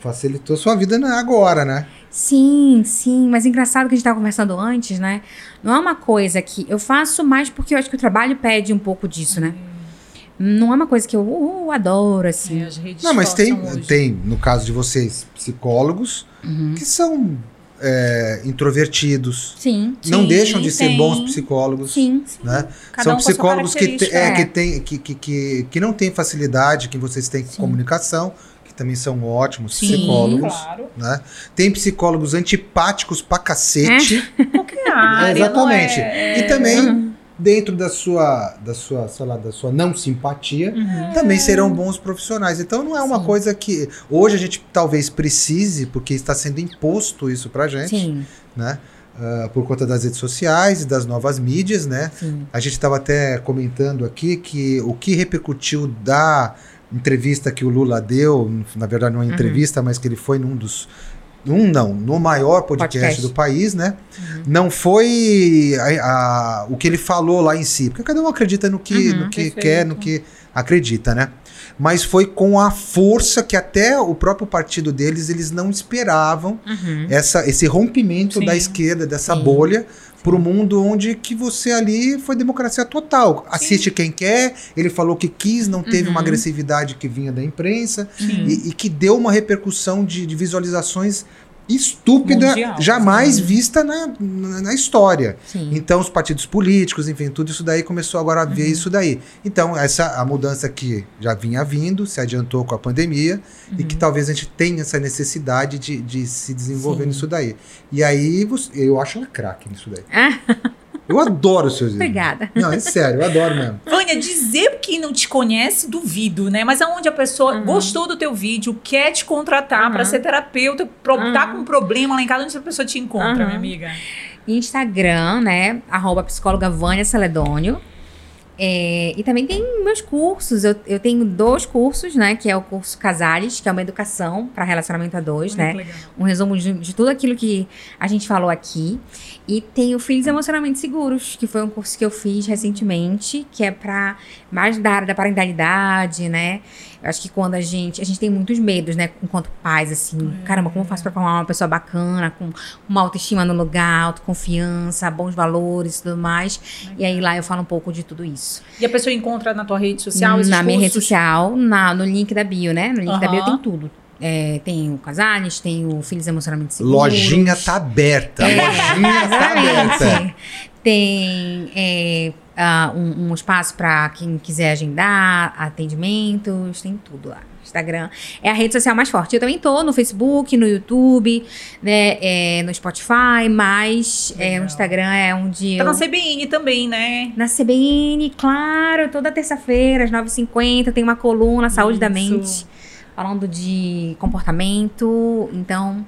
facilitou sua vida agora, né? Sim, sim, mas engraçado que a gente estava conversando antes, né? Não é uma coisa que eu faço mais porque eu acho que o trabalho pede um pouco disso, né? Não é uma coisa que eu uh, adoro, assim. É, as redes Não, mas tem, hoje. tem, no caso de vocês, psicólogos, Uhum. que são é, introvertidos, Sim, não Sim, deixam de ser tem. bons psicólogos. sim. Né? Cada São um psicólogos que, te- é, característica. que, tem, que, que, que, que não têm facilidade, que vocês têm com Sim. comunicação, que também são ótimos Sim, psicólogos. Claro. Né? Tem psicólogos antipáticos pra cacete. (laughs) Qualquer área. Exatamente. não é- E também, dentro da sua, da sua, sei lá, da sua não simpatia, Uhum. também serão bons profissionais. Então não é uma Sim. coisa que hoje a gente talvez precise, porque está sendo imposto isso pra gente, Sim, né? Ah, por conta das redes sociais e das novas mídias, né? sim. A gente estava até comentando aqui que o que repercutiu da entrevista que o Lula deu, na verdade não é Uhum. entrevista, mas que ele foi num dos um não, no maior podcast, Podcast. do país, né? Uhum. Não foi a- a- o que ele falou lá em si, porque cada um acredita no que, Uhum, no que perfeito. quer, no que acredita, né? Mas foi com a força que até o próprio partido deles eles não esperavam Uhum. essa, esse rompimento Sim. da esquerda, dessa Sim. bolha, para o mundo onde que você ali foi democracia total. Assiste quem quer, ele falou que quis, não teve Uhum. uma agressividade que vinha da imprensa e, e que deu uma repercussão de, de visualizações estúpida, Mundial, jamais sim. vista na, na, na história. Sim. Então, os partidos políticos, enfim, tudo isso daí começou agora a ver isso daí. Então, essa a mudança que já vinha vindo, se adiantou com a pandemia, e que talvez a gente tenha essa necessidade de, de se desenvolver Sim. nisso daí. E aí, eu acho ela craque nisso daí. (laughs) Eu adoro os seus vídeos. Obrigada. Não, é sério, eu adoro mesmo. (laughs) Vânia, dizer que não te conhece, duvido, né? Mas aonde a pessoa Uhum. gostou do teu vídeo, quer te contratar Uhum. pra ser terapeuta, pro, tá Uhum. com um problema lá em casa, onde a pessoa te encontra, Uhum. minha amiga? Instagram, né? Arroba psicóloga Vânia Celedônio. É, e também tem meus cursos. Eu, eu tenho dois cursos, né? Que é o curso Casales, que é uma educação para relacionamento a dois, né? Muito legal. um resumo de, de tudo aquilo que a gente falou aqui. E tem o Filhos Emocionalmente Seguros, que foi um curso que eu fiz recentemente, que é para mais da área da parentalidade, né? Eu acho que quando a gente. A gente tem muitos medos, né? Enquanto pais, assim. Caramba, como eu faço pra formar uma pessoa bacana, com uma autoestima no lugar, autoconfiança, bons valores e tudo mais. E aí lá eu falo um pouco de tudo isso. E a pessoa encontra na tua rede social Na minha rede cursos? social, na, no link da bio, né? No link da bio tem tudo. É, tem o Casales, tem o Filhos Emocionalmente Seguros. Lojinha tá aberta. É, Lojinha tá aberta. Tem é, ah, um, um espaço para quem quiser agendar atendimentos, tem tudo lá. Instagram é a rede social mais forte. Eu também tô no Facebook, no YouTube, né, é, no Spotify, mas é, o. Instagram é onde Tá eu... na CBN também, né? Na CBN, claro, toda terça-feira, às 9h50, tem uma coluna Saúde da Isso. Mente, falando de comportamento. Então,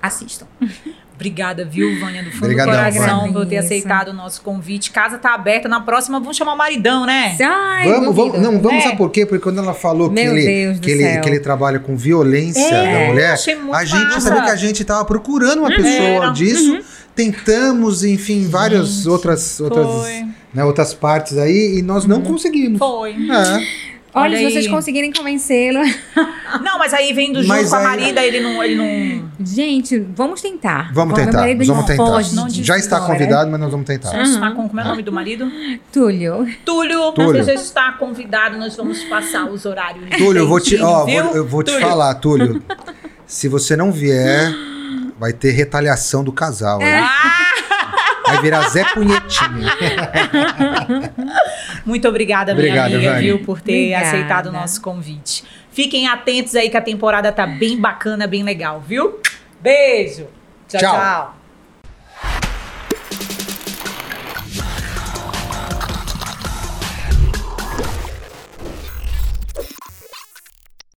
assistam. (laughs) Obrigada, viu, Vânia, do fundo Obrigadão, do coração, Vânia. por ter aceitado o nosso convite. Casa tá aberta, na próxima vamos chamar o maridão, né? Ai, Vamos, vamos, não, vamos É. saber por quê? Porque quando ela falou que Meu ele, Deus do que, ele, céu. que ele trabalha com violência É, da mulher, achei muito a gente massa. sabia que a gente tava procurando uma pessoa Era. disso. Tentamos, enfim, várias outras, outras, Foi. né, outras partes aí e nós não conseguimos. Foi. É. Olha, Olha se vocês conseguirem convencê-lo. (laughs) Não, mas aí vendo junto Mas com a aí- marida, ele não, ele não. Gente, vamos tentar. Vamos tentar, vamos não tentar. foge Não Já está história. convidado, mas nós vamos tentar. Já está com, como é o nome do marido? Túlio. Túlio, Túlio. você já está convidado, nós vamos passar os horários. Túlio, eu vou te, ó, viu? eu vou te Túlio. falar, Túlio. (laughs) Se você não vier, vai ter retaliação do casal. hein? Ah, Vai virar Zé Punhetinha. (laughs) muito obrigada, minha Obrigado, amiga, Vânia. viu, por ter Obrigada. aceitado o nosso convite. Fiquem atentos aí que a temporada tá bem bacana, bem legal, viu? Beijo. tchau. Tchau. tchau.